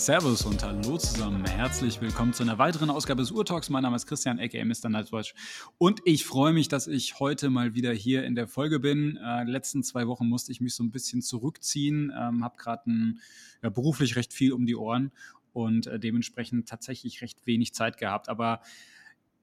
Servus und hallo zusammen. Herzlich willkommen zu einer weiteren Ausgabe des Urtalks. Mein Name ist Christian, aka Mr. Nightwatch. Und ich freue mich, dass ich heute mal wieder hier in der Folge bin. Äh, die letzten zwei Wochen musste ich mich so ein bisschen zurückziehen, ähm, habe gerade ja, beruflich recht viel um die Ohren und äh, dementsprechend tatsächlich recht wenig Zeit gehabt. Aber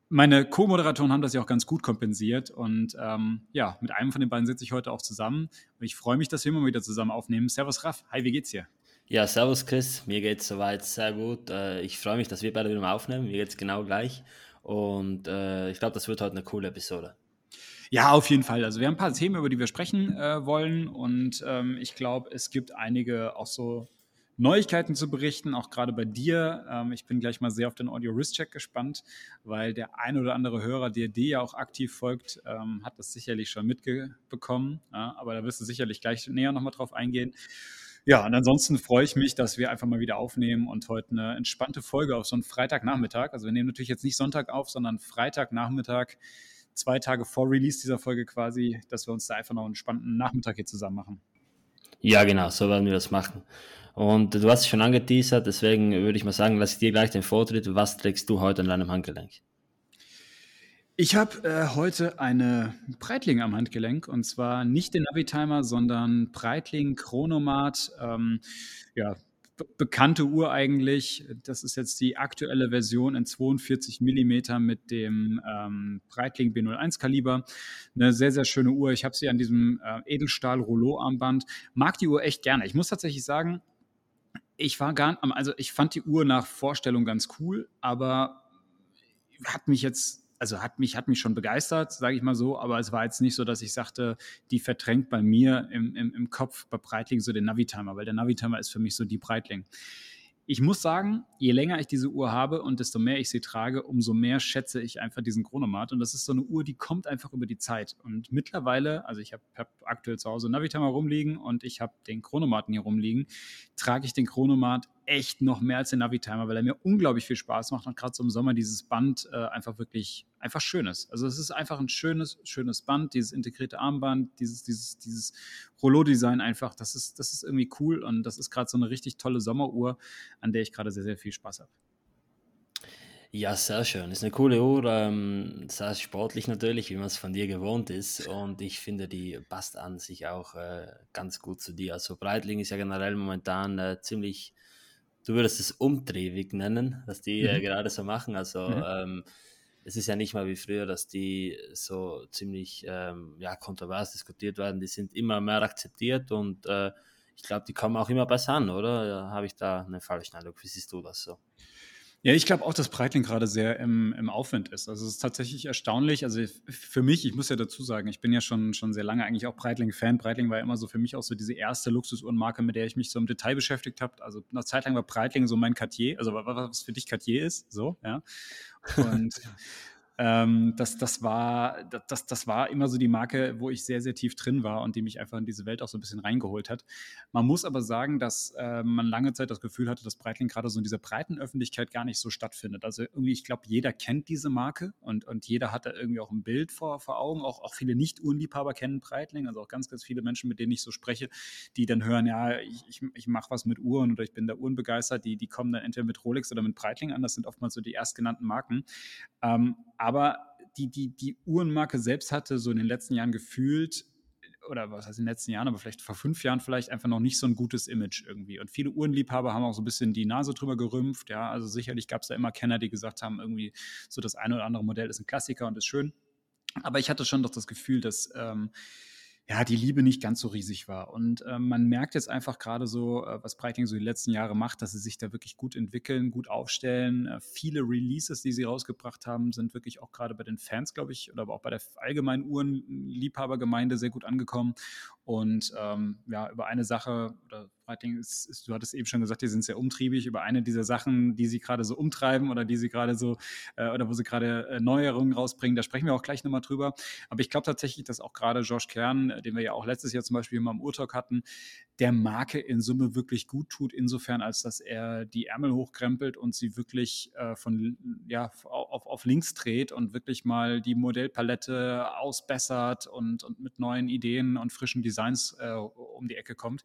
meine Co-Moderatoren haben das ja auch ganz gut kompensiert und ähm, ja, mit einem von den beiden sitze ich heute auch zusammen. Und ich freue mich, dass wir immer wieder zusammen aufnehmen. Servus Raff, hi, wie geht's dir? Ja, servus Chris, mir geht es soweit sehr gut. Äh, ich freue mich, dass wir beide wieder mal aufnehmen. Mir geht es genau gleich. Und äh, ich glaube, das wird heute eine coole Episode. Ja, auf jeden Fall. Also wir haben ein paar Themen, über die wir sprechen äh, wollen. Und ähm, ich glaube, es gibt einige auch so Neuigkeiten zu berichten, auch gerade bei dir. Ähm, ich bin gleich mal sehr auf den Audio Risk Check gespannt, weil der ein oder andere Hörer, der dir ja auch aktiv folgt, ähm, hat das sicherlich schon mitbekommen. Ja, aber da wirst du sicherlich gleich näher nochmal drauf eingehen. Ja, und ansonsten freue ich mich, dass wir einfach mal wieder aufnehmen und heute eine entspannte Folge auf so einen Freitagnachmittag. Also wir nehmen natürlich jetzt nicht Sonntag auf, sondern Freitagnachmittag, zwei Tage vor Release dieser Folge quasi, dass wir uns da einfach noch einen entspannten Nachmittag hier zusammen machen. Ja, genau, so werden wir das machen. Und du hast es schon angeteasert, deswegen würde ich mal sagen, lass ich dir gleich den Vortritt. Was trägst du heute an deinem Handgelenk? Ich habe äh, heute eine Breitling am Handgelenk und zwar nicht den Navitimer, sondern Breitling Chronomat. Ähm, ja, bekannte Uhr eigentlich. Das ist jetzt die aktuelle Version in 42 mm mit dem ähm, Breitling B01 Kaliber. Eine sehr, sehr schöne Uhr. Ich habe sie an diesem äh, Edelstahl-Rollo-Armband. Mag die Uhr echt gerne. Ich muss tatsächlich sagen, ich war gar, also ich fand die Uhr nach Vorstellung ganz cool, aber hat mich jetzt also hat mich, hat mich schon begeistert, sage ich mal so, aber es war jetzt nicht so, dass ich sagte, die verdrängt bei mir im, im, im Kopf bei Breitling so den Navitimer, weil der Navitimer ist für mich so die Breitling. Ich muss sagen, je länger ich diese Uhr habe und desto mehr ich sie trage, umso mehr schätze ich einfach diesen Chronomat. Und das ist so eine Uhr, die kommt einfach über die Zeit. Und mittlerweile, also ich habe hab aktuell zu Hause Navitimer rumliegen und ich habe den Chronomaten hier rumliegen, trage ich den Chronomat echt noch mehr als den Navitimer, weil er mir unglaublich viel Spaß macht und gerade so im Sommer dieses Band äh, einfach wirklich einfach schön ist. Also es ist einfach ein schönes, schönes Band, dieses integrierte Armband, dieses, dieses, dieses Rollo-Design einfach, das ist, das ist irgendwie cool und das ist gerade so eine richtig tolle Sommeruhr, an der ich gerade sehr, sehr viel Spaß habe. Ja, sehr schön. Ist eine coole Uhr, ähm, sehr sportlich natürlich, wie man es von dir gewohnt ist. Und ich finde, die passt an sich auch äh, ganz gut zu dir. Also Breitling ist ja generell momentan äh, ziemlich du würdest es umtriebig nennen, was die äh, mhm. äh, gerade so machen. Also mhm. ähm, es ist ja nicht mal wie früher, dass die so ziemlich ähm, ja, kontrovers diskutiert werden. Die sind immer mehr akzeptiert und äh, ich glaube, die kommen auch immer besser an, oder? Habe ich da eine falsche Eindruck? Wie siehst du das so? Ja, ich glaube auch, dass Breitling gerade sehr im, im Aufwind ist. Also es ist tatsächlich erstaunlich. Also für mich, ich muss ja dazu sagen, ich bin ja schon, schon sehr lange eigentlich auch Breitling-Fan. Breitling war immer so für mich auch so diese erste Luxusuhrenmarke, mit der ich mich so im Detail beschäftigt habe. Also eine Zeit lang war Breitling so mein Cartier, also was für dich Cartier ist, so, ja. Und Ähm, das, das, war, das, das war immer so die Marke, wo ich sehr, sehr tief drin war und die mich einfach in diese Welt auch so ein bisschen reingeholt hat. Man muss aber sagen, dass äh, man lange Zeit das Gefühl hatte, dass Breitling gerade so in dieser breiten Öffentlichkeit gar nicht so stattfindet. Also irgendwie, ich glaube, jeder kennt diese Marke und, und jeder hat da irgendwie auch ein Bild vor, vor Augen. Auch, auch viele Nicht-Uhrenliebhaber kennen Breitling, also auch ganz, ganz viele Menschen, mit denen ich so spreche, die dann hören, ja, ich, ich, ich mache was mit Uhren oder ich bin da uhrenbegeistert, die, die kommen dann entweder mit Rolex oder mit Breitling an. Das sind oftmals so die erstgenannten Marken. Ähm, aber die, die, die Uhrenmarke selbst hatte so in den letzten Jahren gefühlt, oder was heißt in den letzten Jahren, aber vielleicht vor fünf Jahren vielleicht einfach noch nicht so ein gutes Image irgendwie. Und viele Uhrenliebhaber haben auch so ein bisschen die Nase drüber gerümpft. Ja, also sicherlich gab es da immer Kenner, die gesagt haben, irgendwie so das eine oder andere Modell ist ein Klassiker und ist schön. Aber ich hatte schon doch das Gefühl, dass ähm, ja, die Liebe nicht ganz so riesig war. Und äh, man merkt jetzt einfach gerade so, äh, was Breitling so die letzten Jahre macht, dass sie sich da wirklich gut entwickeln, gut aufstellen. Äh, viele Releases, die sie rausgebracht haben, sind wirklich auch gerade bei den Fans, glaube ich, oder aber auch bei der allgemeinen Uhrenliebhabergemeinde sehr gut angekommen. Und ähm, ja, über eine Sache oder Breitling ist, ist, du hattest eben schon gesagt, die sind sehr umtriebig über eine dieser Sachen, die sie gerade so umtreiben oder die sie gerade so, äh, oder wo sie gerade äh, Neuerungen rausbringen. Da sprechen wir auch gleich nochmal drüber. Aber ich glaube tatsächlich, dass auch gerade Josh Kern, äh, den wir ja auch letztes Jahr zum Beispiel mal im Urtalk hatten, der Marke in Summe wirklich gut tut, insofern, als dass er die Ärmel hochkrempelt und sie wirklich äh, von, ja, auf, auf links dreht und wirklich mal die Modellpalette ausbessert und, und mit neuen Ideen und frischen Designs äh, um die Ecke kommt,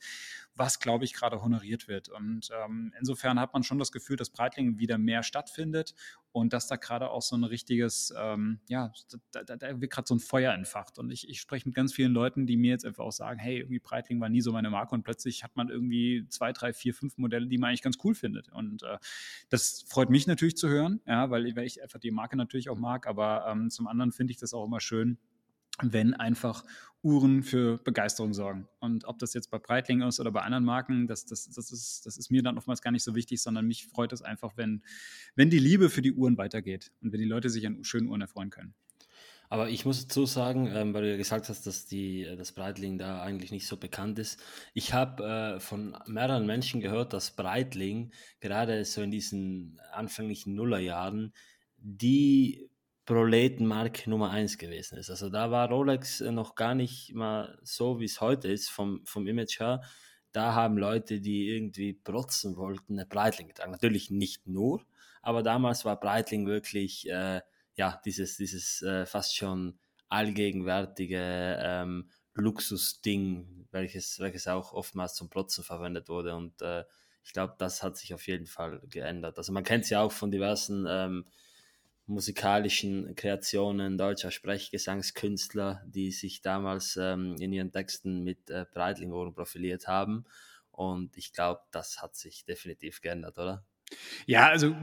was, glaube ich, gerade honoriert wird. Und ähm, insofern hat man schon das Gefühl, dass Breitling wieder mehr stattfindet und dass da gerade auch so ein richtiges, ähm, ja, da, da, da wird gerade so ein Feuer entfacht. Und ich, ich spreche mit ganz vielen Leuten, die mir jetzt einfach auch sagen, hey, irgendwie Breitling war nie so meine Marke und plötzlich hat man irgendwie zwei, drei, vier, fünf Modelle, die man eigentlich ganz cool findet. Und äh, das freut mich natürlich zu hören, ja, weil, weil ich einfach die Marke natürlich auch mag, aber ähm, zum anderen finde ich das auch immer schön, wenn einfach Uhren für Begeisterung sorgen. Und ob das jetzt bei Breitling ist oder bei anderen Marken, das, das, das, ist, das ist mir dann oftmals gar nicht so wichtig, sondern mich freut es einfach, wenn, wenn die Liebe für die Uhren weitergeht und wenn die Leute sich an schönen Uhren erfreuen können. Aber ich muss dazu sagen, ähm, weil du ja gesagt hast, dass die, das Breitling da eigentlich nicht so bekannt ist. Ich habe äh, von mehreren Menschen gehört, dass Breitling gerade so in diesen anfänglichen Nullerjahren die Proletenmarke Nummer 1 gewesen ist. Also da war Rolex noch gar nicht mal so, wie es heute ist, vom, vom Image her. Da haben Leute, die irgendwie protzen wollten, eine Breitling getragen. Natürlich nicht nur, aber damals war Breitling wirklich, äh, ja, dieses, dieses äh, fast schon allgegenwärtige ähm, Luxusding, welches, welches auch oftmals zum Protzen verwendet wurde. Und äh, ich glaube, das hat sich auf jeden Fall geändert. Also man kennt es ja auch von diversen ähm, musikalischen Kreationen deutscher Sprechgesangskünstler, die sich damals ähm, in ihren Texten mit äh, Breitling-Ohren profiliert haben. Und ich glaube, das hat sich definitiv geändert, oder? Ja, also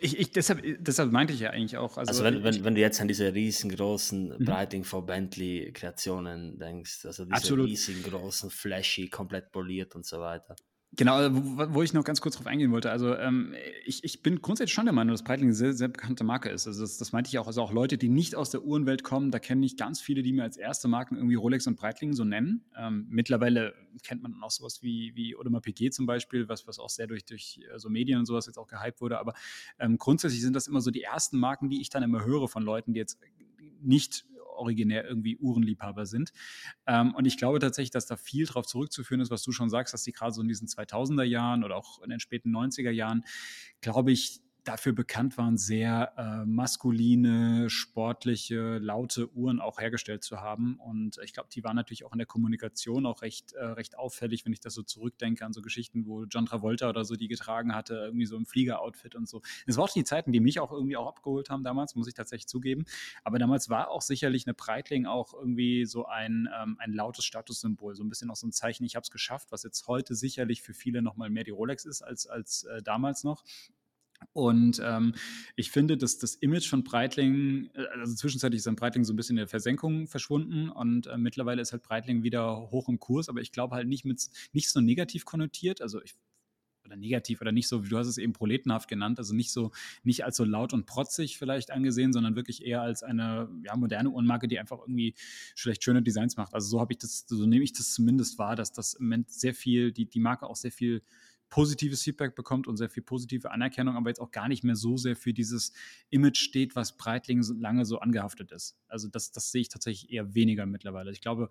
ich, ich, deshalb, deshalb meinte ich ja eigentlich auch. Also, also wenn, wenn, wenn du jetzt an diese riesengroßen mhm. Breitling for Bentley Kreationen denkst, also diese Absolut. riesengroßen, flashy, komplett poliert und so weiter. Genau, äh, wo, wo, ich noch ganz kurz drauf eingehen wollte. Also ähm, ich, ich, bin grundsätzlich schon der Meinung, dass Breitling eine sehr, sehr bekannte Marke ist. Also das, das, meinte ich auch. Also auch Leute, die nicht aus der Uhrenwelt kommen, da kenne ich ganz viele, die mir als erste Marken irgendwie Rolex und Breitling so nennen. Ähm, mittlerweile kennt man auch sowas wie, wie Audemars Piguet zum Beispiel, was, was auch sehr durch, durch äh, so Medien und sowas jetzt auch gehypt wurde. Aber ähm, grundsätzlich sind das immer so die ersten Marken, die ich dann immer höre von Leuten, die jetzt nicht originär irgendwie Uhrenliebhaber sind. Ähm, und ich glaube tatsächlich, dass da viel darauf zurückzuführen ist, was du schon sagst, dass die gerade so in diesen 2000er Jahren oder auch in den späten 90er Jahren, glaube ich, dafür bekannt waren, sehr äh, maskuline, sportliche, laute Uhren auch hergestellt zu haben. Und ich glaube, die waren natürlich auch in der Kommunikation auch recht, äh, recht auffällig, wenn ich das so zurückdenke an so Geschichten, wo John Travolta oder so die getragen hatte, irgendwie so im Fliegeroutfit und so. Es war auch die Zeiten, die mich auch irgendwie auch abgeholt haben damals, muss ich tatsächlich zugeben. Aber damals war auch sicherlich eine Breitling auch irgendwie so ein, ähm, ein lautes Statussymbol, so ein bisschen auch so ein Zeichen, ich habe es geschafft, was jetzt heute sicherlich für viele nochmal mehr die Rolex ist als, als äh, damals noch. Und ähm, ich finde, dass das Image von Breitling, äh, also zwischenzeitlich ist dann Breitling so ein bisschen in der Versenkung verschwunden und äh, mittlerweile ist halt Breitling wieder hoch im Kurs, aber ich glaube halt nicht mit nicht so negativ konnotiert. Also ich oder negativ oder nicht so, wie du hast es eben proletenhaft genannt, also nicht so, nicht als so laut und protzig vielleicht angesehen, sondern wirklich eher als eine ja, moderne Uhrenmarke, die einfach irgendwie vielleicht schöne Designs macht. Also so habe ich das, so nehme ich das zumindest wahr, dass das im Moment sehr viel, die, die Marke auch sehr viel positives Feedback bekommt und sehr viel positive Anerkennung, aber jetzt auch gar nicht mehr so sehr für dieses Image steht, was Breitling lange so angehaftet ist. Also das, das sehe ich tatsächlich eher weniger mittlerweile. Ich glaube,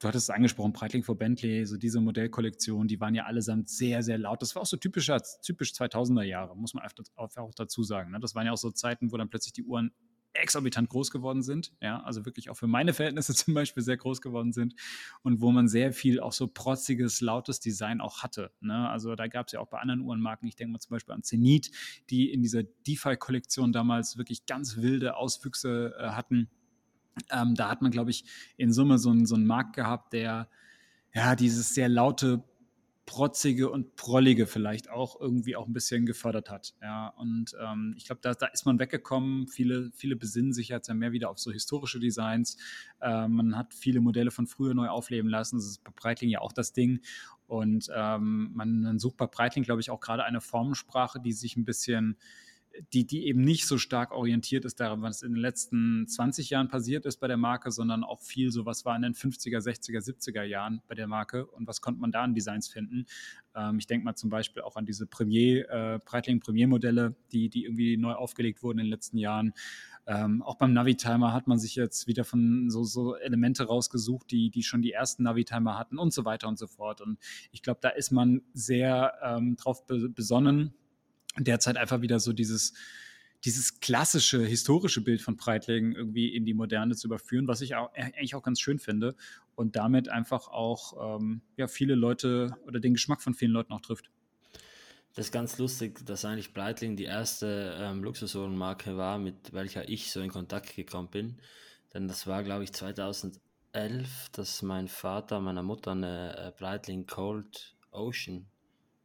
du hattest es angesprochen, Breitling vor Bentley, so diese Modellkollektion, die waren ja allesamt sehr, sehr laut. Das war auch so typischer, typisch 2000er Jahre, muss man auch dazu sagen. Ne? Das waren ja auch so Zeiten, wo dann plötzlich die Uhren exorbitant groß geworden sind, ja, also wirklich auch für meine Verhältnisse zum Beispiel sehr groß geworden sind und wo man sehr viel auch so protziges, lautes Design auch hatte. Ne? Also da gab es ja auch bei anderen Uhrenmarken, ich denke mal zum Beispiel an Zenit, die in dieser DeFi-Kollektion damals wirklich ganz wilde Auswüchse äh, hatten. Ähm, da hat man, glaube ich, in Summe so, so einen Markt gehabt, der ja dieses sehr laute protzige und prollige vielleicht auch irgendwie auch ein bisschen gefördert hat. Ja, und ähm, ich glaube, da, da ist man weggekommen. Viele, viele besinnen sich jetzt ja mehr wieder auf so historische Designs. Äh, man hat viele Modelle von früher neu aufleben lassen. Das ist bei Breitling ja auch das Ding. Und ähm, man, man sucht bei Breitling, glaube ich, auch gerade eine Formensprache, die sich ein bisschen die, die eben nicht so stark orientiert ist daran, was in den letzten 20 Jahren passiert ist bei der Marke, sondern auch viel so, was war in den 50er, 60er, 70er Jahren bei der Marke und was konnte man da an Designs finden. Ähm, ich denke mal zum Beispiel auch an diese Premier, äh, Breitling Premier-Modelle, die, die irgendwie neu aufgelegt wurden in den letzten Jahren. Ähm, auch beim Navi-Timer hat man sich jetzt wieder von so, so Elemente rausgesucht, die, die schon die ersten Navi-Timer hatten und so weiter und so fort. Und ich glaube, da ist man sehr ähm, drauf besonnen, derzeit einfach wieder so dieses, dieses klassische, historische Bild von Breitling irgendwie in die Moderne zu überführen, was ich auch, äh, eigentlich auch ganz schön finde und damit einfach auch ähm, ja, viele Leute oder den Geschmack von vielen Leuten auch trifft. Das ist ganz lustig, dass eigentlich Breitling die erste ähm, Luxusuhrenmarke war, mit welcher ich so in Kontakt gekommen bin. Denn das war, glaube ich, 2011, dass mein Vater meiner Mutter eine äh, Breitling Cold Ocean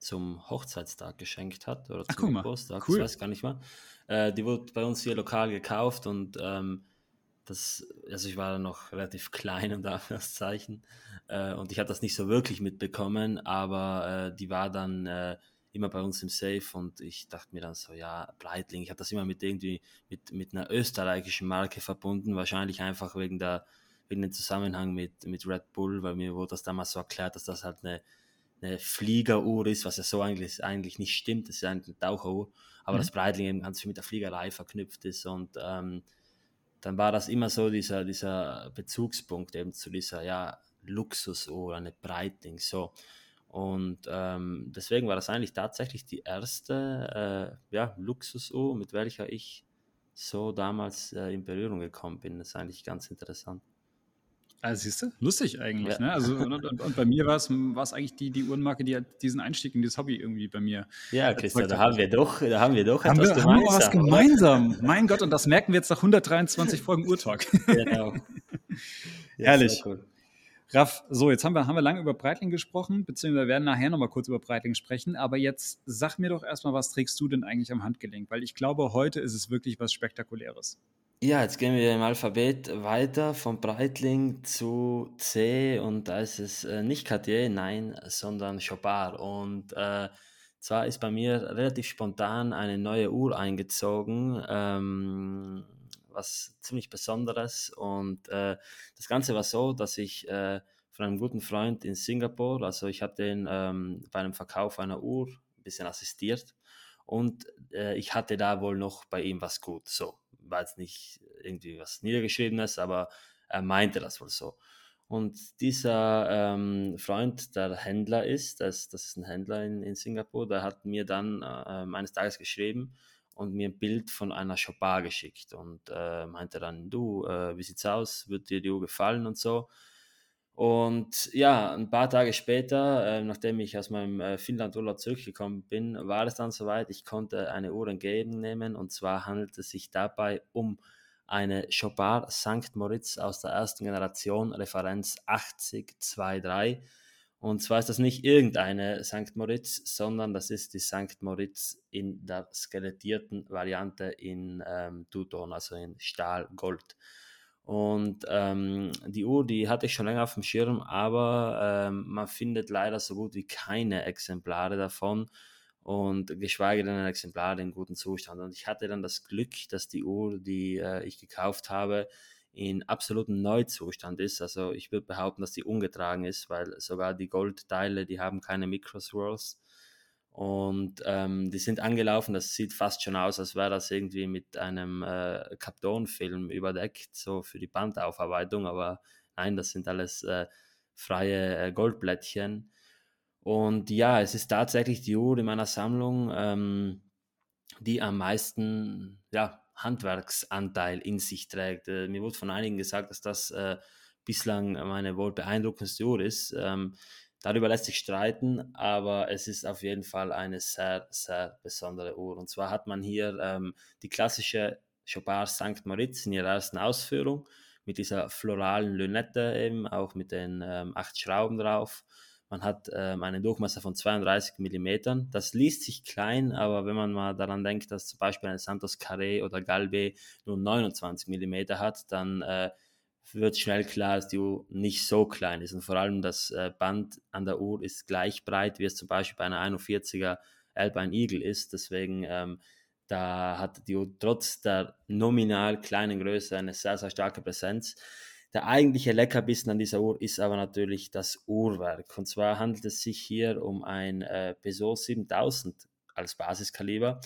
zum Hochzeitstag geschenkt hat oder Ach, zum Geburtstag, cool. ich weiß gar nicht mehr. Äh, die wurde bei uns hier lokal gekauft und ähm, das, also ich war noch relativ klein und Anführungszeichen äh, und ich habe das nicht so wirklich mitbekommen, aber äh, die war dann äh, immer bei uns im Safe und ich dachte mir dann so, ja, Breitling, ich habe das immer mit irgendwie mit, mit einer österreichischen Marke verbunden, wahrscheinlich einfach wegen der wegen dem Zusammenhang mit, mit Red Bull, weil mir wurde das damals so erklärt, dass das halt eine eine Fliegeruhr ist, was ja so eigentlich, eigentlich nicht stimmt, das ist ja eine Taucheruhr, aber mhm. das Breitling eben ganz viel mit der Fliegerei verknüpft ist und ähm, dann war das immer so dieser, dieser Bezugspunkt eben zu dieser ja, Luxusuhr, eine Breitling, so. Und ähm, deswegen war das eigentlich tatsächlich die erste äh, ja, Luxusuhr, mit welcher ich so damals äh, in Berührung gekommen bin. Das ist eigentlich ganz interessant. Also siehst du, lustig eigentlich. Ja. Ne? Also, und, und, und, bei mir war es eigentlich die, die Uhrenmarke, die halt diesen Einstieg in dieses Hobby irgendwie bei mir. Ja, Christian, da haben wir doch, da haben wir doch haben etwas wir, gemeinsam. Haben wir was gemeinsam. mein Gott, und das merken wir jetzt nach 123 Folgen Urtalk. Genau. Herrlich. Cool. Raff, so, jetzt haben wir, haben wir lange über Breitling gesprochen, beziehungsweise wir werden nachher nochmal kurz über Breitling sprechen. Aber jetzt sag mir doch erstmal, was trägst du denn eigentlich am Handgelenk? Weil ich glaube, heute ist es wirklich was Spektakuläres. Ja, jetzt gehen wir im Alphabet weiter von Breitling zu C und da ist es äh, nicht Cartier, nein, sondern Chopard. Und äh, zwar ist bei mir relativ spontan eine neue Uhr eingezogen, ähm, was ziemlich Besonderes. Und äh, das Ganze war so, dass ich äh, von einem guten Freund in Singapur, also ich habe den ähm, bei einem Verkauf einer Uhr ein bisschen assistiert und äh, ich hatte da wohl noch bei ihm was gut. So war jetzt nicht irgendwie was Niedergeschriebenes, aber er meinte das wohl so. Und dieser ähm, Freund, der Händler ist, das, das ist ein Händler in, in Singapur, der hat mir dann äh, eines Tages geschrieben und mir ein Bild von einer Chopard geschickt und äh, meinte dann, du, äh, wie sieht's aus, wird dir die Uhr gefallen und so. Und ja, ein paar Tage später, äh, nachdem ich aus meinem äh, Finnland-Urlaub zurückgekommen bin, war es dann soweit, ich konnte eine Uhr entgegennehmen. Und zwar handelt es sich dabei um eine Chopard St. Moritz aus der ersten Generation, Referenz 8023. Und zwar ist das nicht irgendeine St. Moritz, sondern das ist die St. Moritz in der skelettierten Variante in ähm, Tuton, also in Stahl-Gold. Und ähm, die Uhr, die hatte ich schon länger auf dem Schirm, aber ähm, man findet leider so gut wie keine Exemplare davon und geschweige denn ein Exemplar in gutem Zustand. Und ich hatte dann das Glück, dass die Uhr, die äh, ich gekauft habe, in absolutem Neuzustand ist. Also ich würde behaupten, dass die ungetragen ist, weil sogar die Goldteile, die haben keine Microswirls. Und ähm, die sind angelaufen, das sieht fast schon aus, als wäre das irgendwie mit einem äh, Kapton-Film überdeckt, so für die Bandaufarbeitung, aber nein, das sind alles äh, freie äh, Goldblättchen. Und ja, es ist tatsächlich die Uhr in meiner Sammlung, ähm, die am meisten ja, Handwerksanteil in sich trägt. Äh, mir wurde von einigen gesagt, dass das äh, bislang meine wohl beeindruckendste Uhr ist. Ähm, Darüber lässt sich streiten, aber es ist auf jeden Fall eine sehr, sehr besondere Uhr. Und zwar hat man hier ähm, die klassische Chopard St. Moritz in ihrer ersten Ausführung mit dieser floralen Lünette eben, auch mit den ähm, acht Schrauben drauf. Man hat ähm, einen Durchmesser von 32 mm. Das liest sich klein, aber wenn man mal daran denkt, dass zum Beispiel ein Santos Carré oder Galbe nur 29 mm hat, dann äh, wird schnell klar, dass die Uhr nicht so klein ist. Und vor allem das äh, Band an der Uhr ist gleich breit, wie es zum Beispiel bei einer 41er Alpine Eagle ist. Deswegen ähm, Da hat die Uhr trotz der nominal kleinen Größe eine sehr, sehr starke Präsenz. Der eigentliche Leckerbissen an dieser Uhr ist aber natürlich das Uhrwerk. Und zwar handelt es sich hier um ein äh, Peugeot 7000 als Basiskaliber.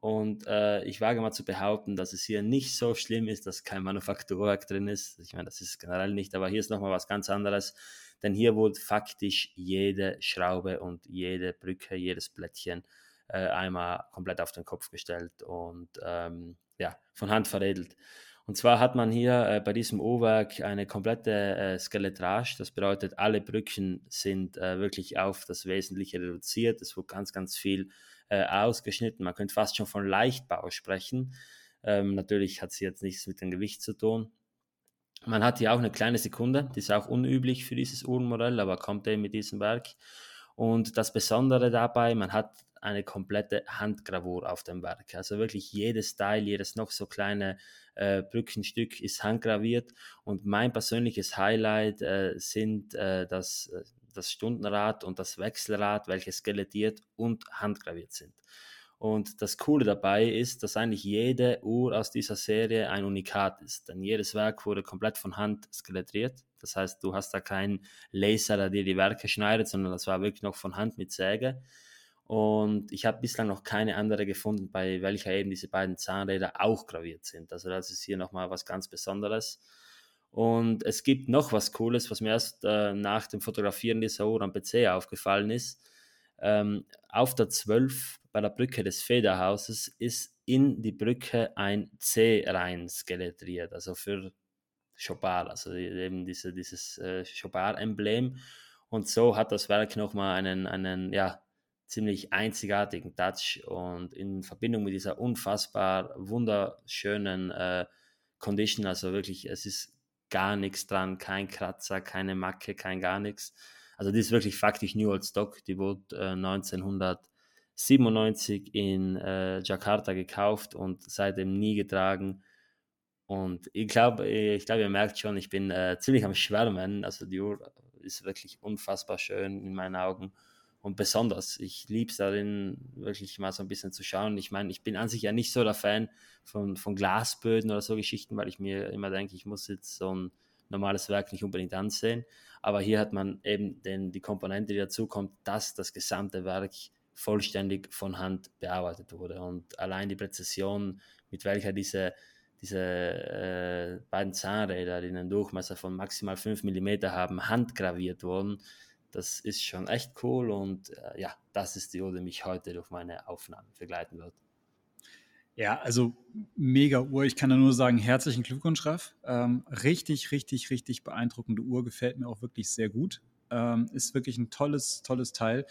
Und äh, ich wage mal zu behaupten, dass es hier nicht so schlimm ist, dass kein Manufakturwerk drin ist. Ich meine, das ist generell nicht, aber hier ist nochmal was ganz anderes. Denn hier wurde faktisch jede Schraube und jede Brücke, jedes Blättchen äh, einmal komplett auf den Kopf gestellt und ähm, ja, von Hand veredelt. Und zwar hat man hier äh, bei diesem O-Werk eine komplette äh, Skeletrage. Das bedeutet, alle Brücken sind äh, wirklich auf das Wesentliche reduziert. Es wurde ganz, ganz viel äh, ausgeschnitten. Man könnte fast schon von Leichtbau sprechen. Ähm, natürlich hat sie jetzt nichts mit dem Gewicht zu tun. Man hat hier auch eine kleine Sekunde, die ist auch unüblich für dieses Uhrenmodell, aber kommt eben mit diesem Werk. Und das Besondere dabei, man hat eine komplette Handgravur auf dem Werk. Also wirklich jedes Teil, jedes noch so kleine äh, Brückenstück ist handgraviert. Und mein persönliches Highlight äh, sind äh, das, äh, das Stundenrad und das Wechselrad, welche skelettiert und handgraviert sind. Und das Coole dabei ist, dass eigentlich jede Uhr aus dieser Serie ein Unikat ist. Denn jedes Werk wurde komplett von Hand skelettiert. Das heißt, du hast da keinen Laser, der dir die Werke schneidet, sondern das war wirklich noch von Hand mit Säge. Und ich habe bislang noch keine andere gefunden, bei welcher eben diese beiden Zahnräder auch graviert sind. Also das ist hier nochmal was ganz Besonderes. Und es gibt noch was Cooles, was mir erst äh, nach dem Fotografieren dieser Uhr am PC aufgefallen ist. Ähm, auf der 12 bei der Brücke des Federhauses ist in die Brücke ein C rein skeletriert, also für Chopard, also eben diese, dieses äh, Chopard-Emblem. Und so hat das Werk nochmal einen, einen ja, ziemlich einzigartigen Touch und in Verbindung mit dieser unfassbar wunderschönen äh, Condition, also wirklich, es ist gar nichts dran, kein Kratzer, keine Macke, kein gar nichts. Also die ist wirklich faktisch New Old Stock, die wurde äh, 1997 in äh, Jakarta gekauft und seitdem nie getragen. Und ich glaube, ich glaube, ihr merkt schon, ich bin äh, ziemlich am Schwärmen. Also die Uhr ist wirklich unfassbar schön in meinen Augen und besonders. Ich liebe es darin, wirklich mal so ein bisschen zu schauen. Ich meine, ich bin an sich ja nicht so der Fan von, von Glasböden oder so Geschichten, weil ich mir immer denke, ich muss jetzt so ein normales Werk nicht unbedingt ansehen. Aber hier hat man eben den, die Komponente, die dazu kommt, dass das gesamte Werk vollständig von Hand bearbeitet wurde. Und allein die Präzision, mit welcher diese, diese äh, beiden Zahnräder, die einen Durchmesser von maximal 5 mm haben, handgraviert wurden, das ist schon echt cool und äh, ja, das ist die Uhr, die mich heute durch meine Aufnahmen begleiten wird. Ja, also mega Uhr. Ich kann da nur sagen, herzlichen Glückwunsch, Raff. Ähm, richtig, richtig, richtig beeindruckende Uhr. Gefällt mir auch wirklich sehr gut. Ähm, ist wirklich ein tolles, tolles Teil.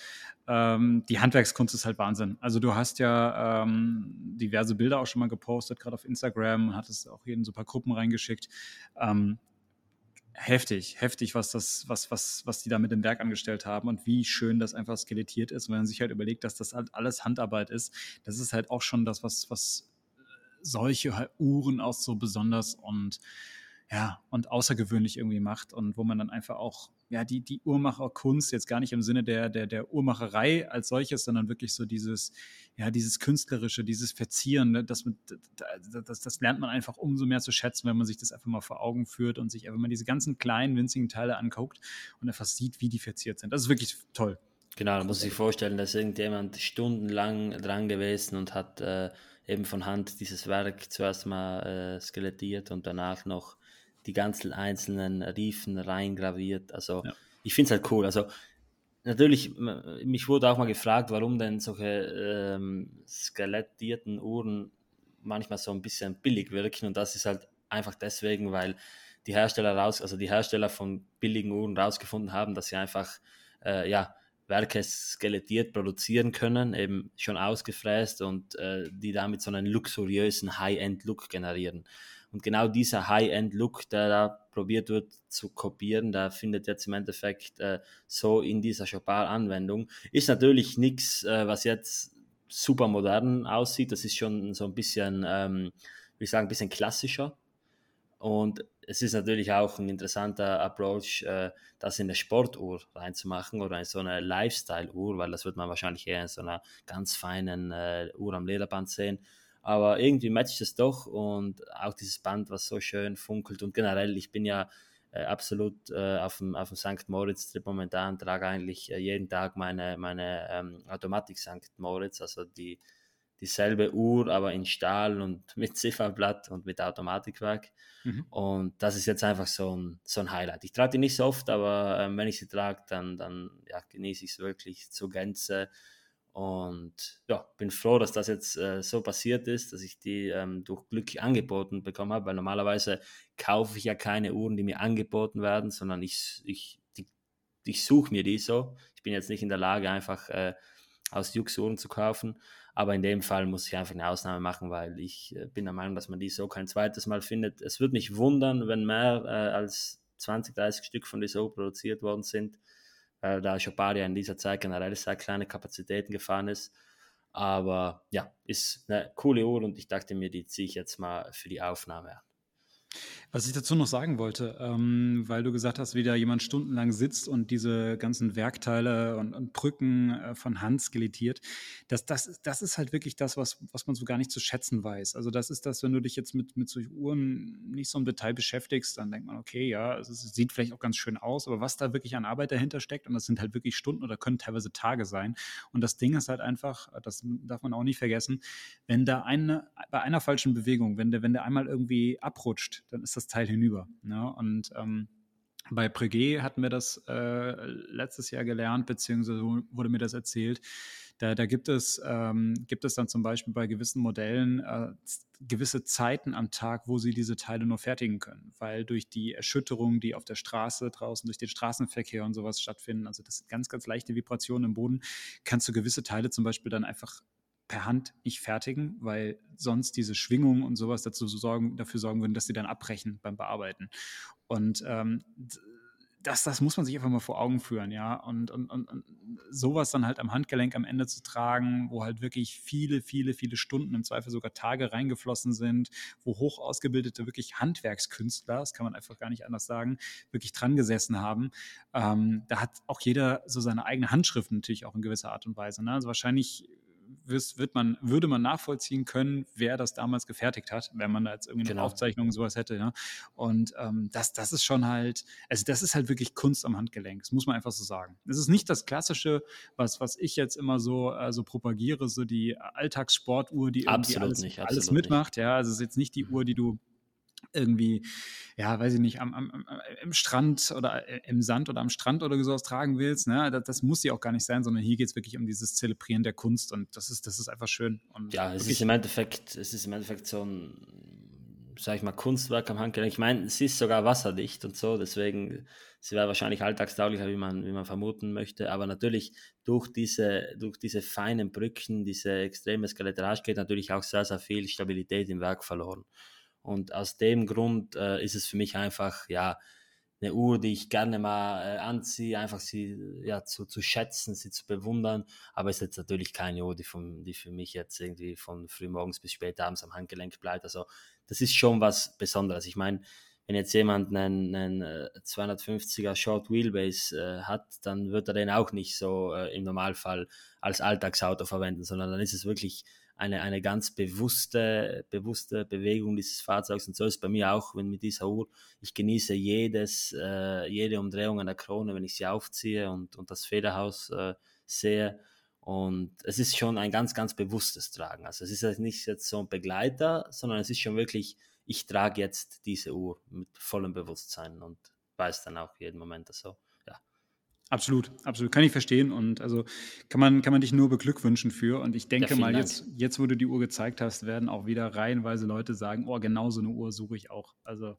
Ähm, die Handwerkskunst ist halt Wahnsinn. Also du hast ja ähm, diverse Bilder auch schon mal gepostet, gerade auf Instagram, hattest auch hier in so ein paar Gruppen reingeschickt. Heftig, heftig, was das, was, was, was die da mit dem Werk angestellt haben und wie schön das einfach skelettiert ist. Und wenn man sich halt überlegt, dass das halt alles Handarbeit ist, das ist halt auch schon das, was, was solche Uhren auch so besonders und ja, und außergewöhnlich irgendwie macht und wo man dann einfach auch ja, die, die Uhrmacherkunst, jetzt gar nicht im Sinne der, der, der Uhrmacherei als solches, sondern wirklich so dieses, ja, dieses Künstlerische, dieses Verzieren, ne, das, das, das lernt man einfach umso mehr zu schätzen, wenn man sich das einfach mal vor Augen führt und sich einfach mal diese ganzen kleinen, winzigen Teile anguckt und einfach sieht, wie die verziert sind. Das ist wirklich toll. Genau, da muss ich sich vorstellen, dass irgendjemand stundenlang dran gewesen und hat äh, eben von Hand dieses Werk zuerst mal äh, skelettiert und danach noch die ganzen einzelnen Riefen reingraviert. Also ja. ich finde es halt cool. Also natürlich, mich wurde auch mal gefragt, warum denn solche ähm, skelettierten Uhren manchmal so ein bisschen billig wirken. Und das ist halt einfach deswegen, weil die Hersteller raus, also die Hersteller von billigen Uhren rausgefunden haben, dass sie einfach äh, ja, Werke skelettiert produzieren können, eben schon ausgefräst und äh, die damit so einen luxuriösen High-End-Look generieren. Und genau dieser High-End-Look, der da probiert wird zu kopieren, der findet jetzt im Endeffekt äh, so in dieser Chopard-Anwendung. Ist natürlich nichts, äh, was jetzt super modern aussieht. Das ist schon so ein bisschen, ähm, würde ich sagen, ein bisschen klassischer. Und es ist natürlich auch ein interessanter Approach, äh, das in eine Sportuhr reinzumachen oder in so eine Lifestyle-Uhr, weil das wird man wahrscheinlich eher in so einer ganz feinen äh, Uhr am Lederband sehen. aber irgendwie matcht es doch und auch dieses Band, was so schön funkelt und generell, ich bin ja äh, absolut auf, dem, auf dem St. Moritz-Trip momentan, trage eigentlich jeden Tag meine, meine ähm, Automatik St. Moritz, also die, dieselbe Uhr, aber in Stahl und mit Zifferblatt und mit Automatikwerk. Mhm. Und das ist jetzt einfach so ein, so ein Highlight. Ich trage die nicht so oft, aber äh, wenn ich sie trage, dann, dann ja, genieße ich es wirklich zur Gänze. Und ja, bin froh, dass das jetzt äh, so passiert ist, dass ich die ähm, durch Glück angeboten bekommen habe, weil normalerweise kaufe ich ja keine Uhren, die mir angeboten werden, sondern ich, ich, ich suche mir die so. Ich bin jetzt nicht in der Lage, einfach äh, aus Jux Uhren zu kaufen. Aber in dem Fall muss ich einfach eine Ausnahme machen, weil ich äh, bin der Meinung, dass man die so kein zweites Mal findet. Es würde mich wundern, wenn mehr äh, als 20, 30 Stück von dieser Uhr produziert worden sind weil da Chaparia in dieser Zeit generell sehr kleine Kapazitäten gefahren ist. Aber ja, ist eine coole Uhr und ich dachte mir, die ziehe ich jetzt mal für die Aufnahme an. Was ich dazu noch sagen wollte, ähm, weil du gesagt hast, wie da jemand stundenlang sitzt und diese ganzen Werkteile und, und Brücken äh, von Hand skelettiert, das, das, das ist halt wirklich das, was, was man so gar nicht zu schätzen weiß. Also das ist das, wenn du dich jetzt mit, mit solchen Uhren nicht so im Detail beschäftigst, dann denkt man, okay, ja, es, es sieht vielleicht auch ganz schön aus, aber was da wirklich an Arbeit dahinter steckt, und das sind halt wirklich Stunden oder können teilweise Tage sein. Und das Ding ist halt einfach, das darf man auch nicht vergessen, wenn da eine, bei einer falschen Bewegung, wenn der, wenn der einmal irgendwie abrutscht, dann ist das Teil hinüber. Ne? Und ähm, bei Breguet hatten wir das äh, letztes Jahr gelernt, beziehungsweise wurde mir das erzählt. Da, da gibt, es, ähm, gibt es dann zum Beispiel bei gewissen Modellen äh, gewisse Zeiten am Tag, wo sie diese Teile nur fertigen können, weil durch die Erschütterung, die auf der Straße draußen, durch den Straßenverkehr und sowas stattfinden, also das sind ganz, ganz leichte Vibrationen im Boden, kannst du gewisse Teile zum Beispiel dann einfach per Hand nicht fertigen, weil sonst diese Schwingungen und sowas dazu sorgen, dafür sorgen würden, dass sie dann abbrechen beim Bearbeiten. Und ähm, das, das muss man sich einfach mal vor Augen führen, ja. Und, und, und, sowas dann halt am Handgelenk am Ende zu tragen, wo halt wirklich viele, viele, viele Stunden, im Zweifel sogar Tage reingeflossen sind, wo hoch ausgebildete, wirklich Handwerkskünstler, das kann man einfach gar nicht anders sagen, wirklich dran gesessen haben. Ähm, da hat auch jeder so seine eigene Handschrift natürlich auch in gewisser Art und Weise. Ne? Also wahrscheinlich wird man, würde man nachvollziehen können, wer das damals gefertigt hat, wenn man da jetzt irgendwie genau. eine Aufzeichnung sowas hätte. Ja? Und ähm, das, das ist schon halt, also das ist halt wirklich Kunst am Handgelenk, das muss man einfach so sagen. Es ist nicht das Klassische, was, was ich jetzt immer so, äh, so propagiere, so die Alltagssportuhr, die irgendwie alles, nicht, alles mitmacht. Nicht. Ja, also es ist jetzt nicht die Uhr, die du irgendwie, ja, weiß ich nicht, am, am, im Strand oder äh, im Sand oder am Strand oder sowas tragen willst, ne, das, das muss ja auch gar nicht sein, sondern hier geht es wirklich um dieses Zelebrieren der Kunst und das ist, das ist einfach schön. Und ja, es ist im Endeffekt, es ist im Endeffekt so ein, sag ich mal, Kunstwerk am Handgelenk. Ich meine, es ist sogar wasserdicht und so, deswegen, sie wäre wahrscheinlich alltagstauglicher, wie man, wie man vermuten möchte, aber natürlich durch diese, durch diese feinen Brücken, diese extreme Skelettrage geht natürlich auch sehr, sehr viel Stabilität im Werk verloren. Und aus dem Grund äh, ist es für mich einfach, ja, eine Uhr, die ich gerne mal äh, anziehe, einfach sie ja, zu, zu schätzen, sie zu bewundern. Aber es ist jetzt natürlich keine Uhr, die, von, die für mich jetzt irgendwie von frühmorgens bis spät abends am Handgelenk bleibt. Also das ist schon was Besonderes. Ich meine, wenn jetzt jemand einen, einen 250er äh, Short Wheelbase äh, hat, dann wird er den auch nicht so äh, im Normalfall als Alltagsauto verwenden, sondern dann ist es wirklich eine, eine ganz bewusste, bewusste Bewegung dieses Fahrzeugs. Und so ist es bei mir auch, wenn mit dieser Uhr, ich genieße jedes, äh, jede Umdrehung an der Krone, wenn ich sie aufziehe und, und das Federhaus äh, sehe. Und es ist schon ein ganz, ganz bewusstes Tragen. Also es ist nicht jetzt so ein Begleiter, sondern es ist schon wirklich, ich trage jetzt diese Uhr mit vollem Bewusstsein und weiß dann auch jeden Moment so. Absolut, absolut. Kann ich verstehen. Und also kann man, kann man dich nur beglückwünschen für. Und ich denke ja, mal, jetzt, jetzt, wo du die Uhr gezeigt hast, werden auch wieder reihenweise Leute sagen, oh, genau so eine Uhr suche ich auch. Also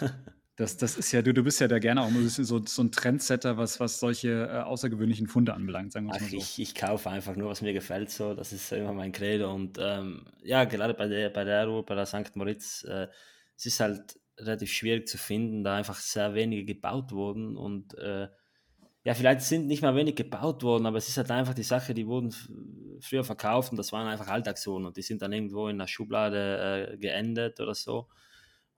das, das ist ja, du, du bist ja da gerne auch so, so ein Trendsetter, was, was solche äh, außergewöhnlichen Funde anbelangt, sagen wir mal so. Ich, ich kaufe einfach nur, was mir gefällt, so. Das ist immer mein Credo. Und ähm, ja, gerade bei der, bei der Uhr, bei der St. Moritz, äh, es ist halt relativ schwierig zu finden, da einfach sehr wenige gebaut wurden und äh, ja, vielleicht sind nicht mal wenig gebaut worden, aber es ist halt einfach die Sache, die wurden früher verkauft und das waren einfach Alltagsuhren und die sind dann irgendwo in der Schublade äh, geendet oder so.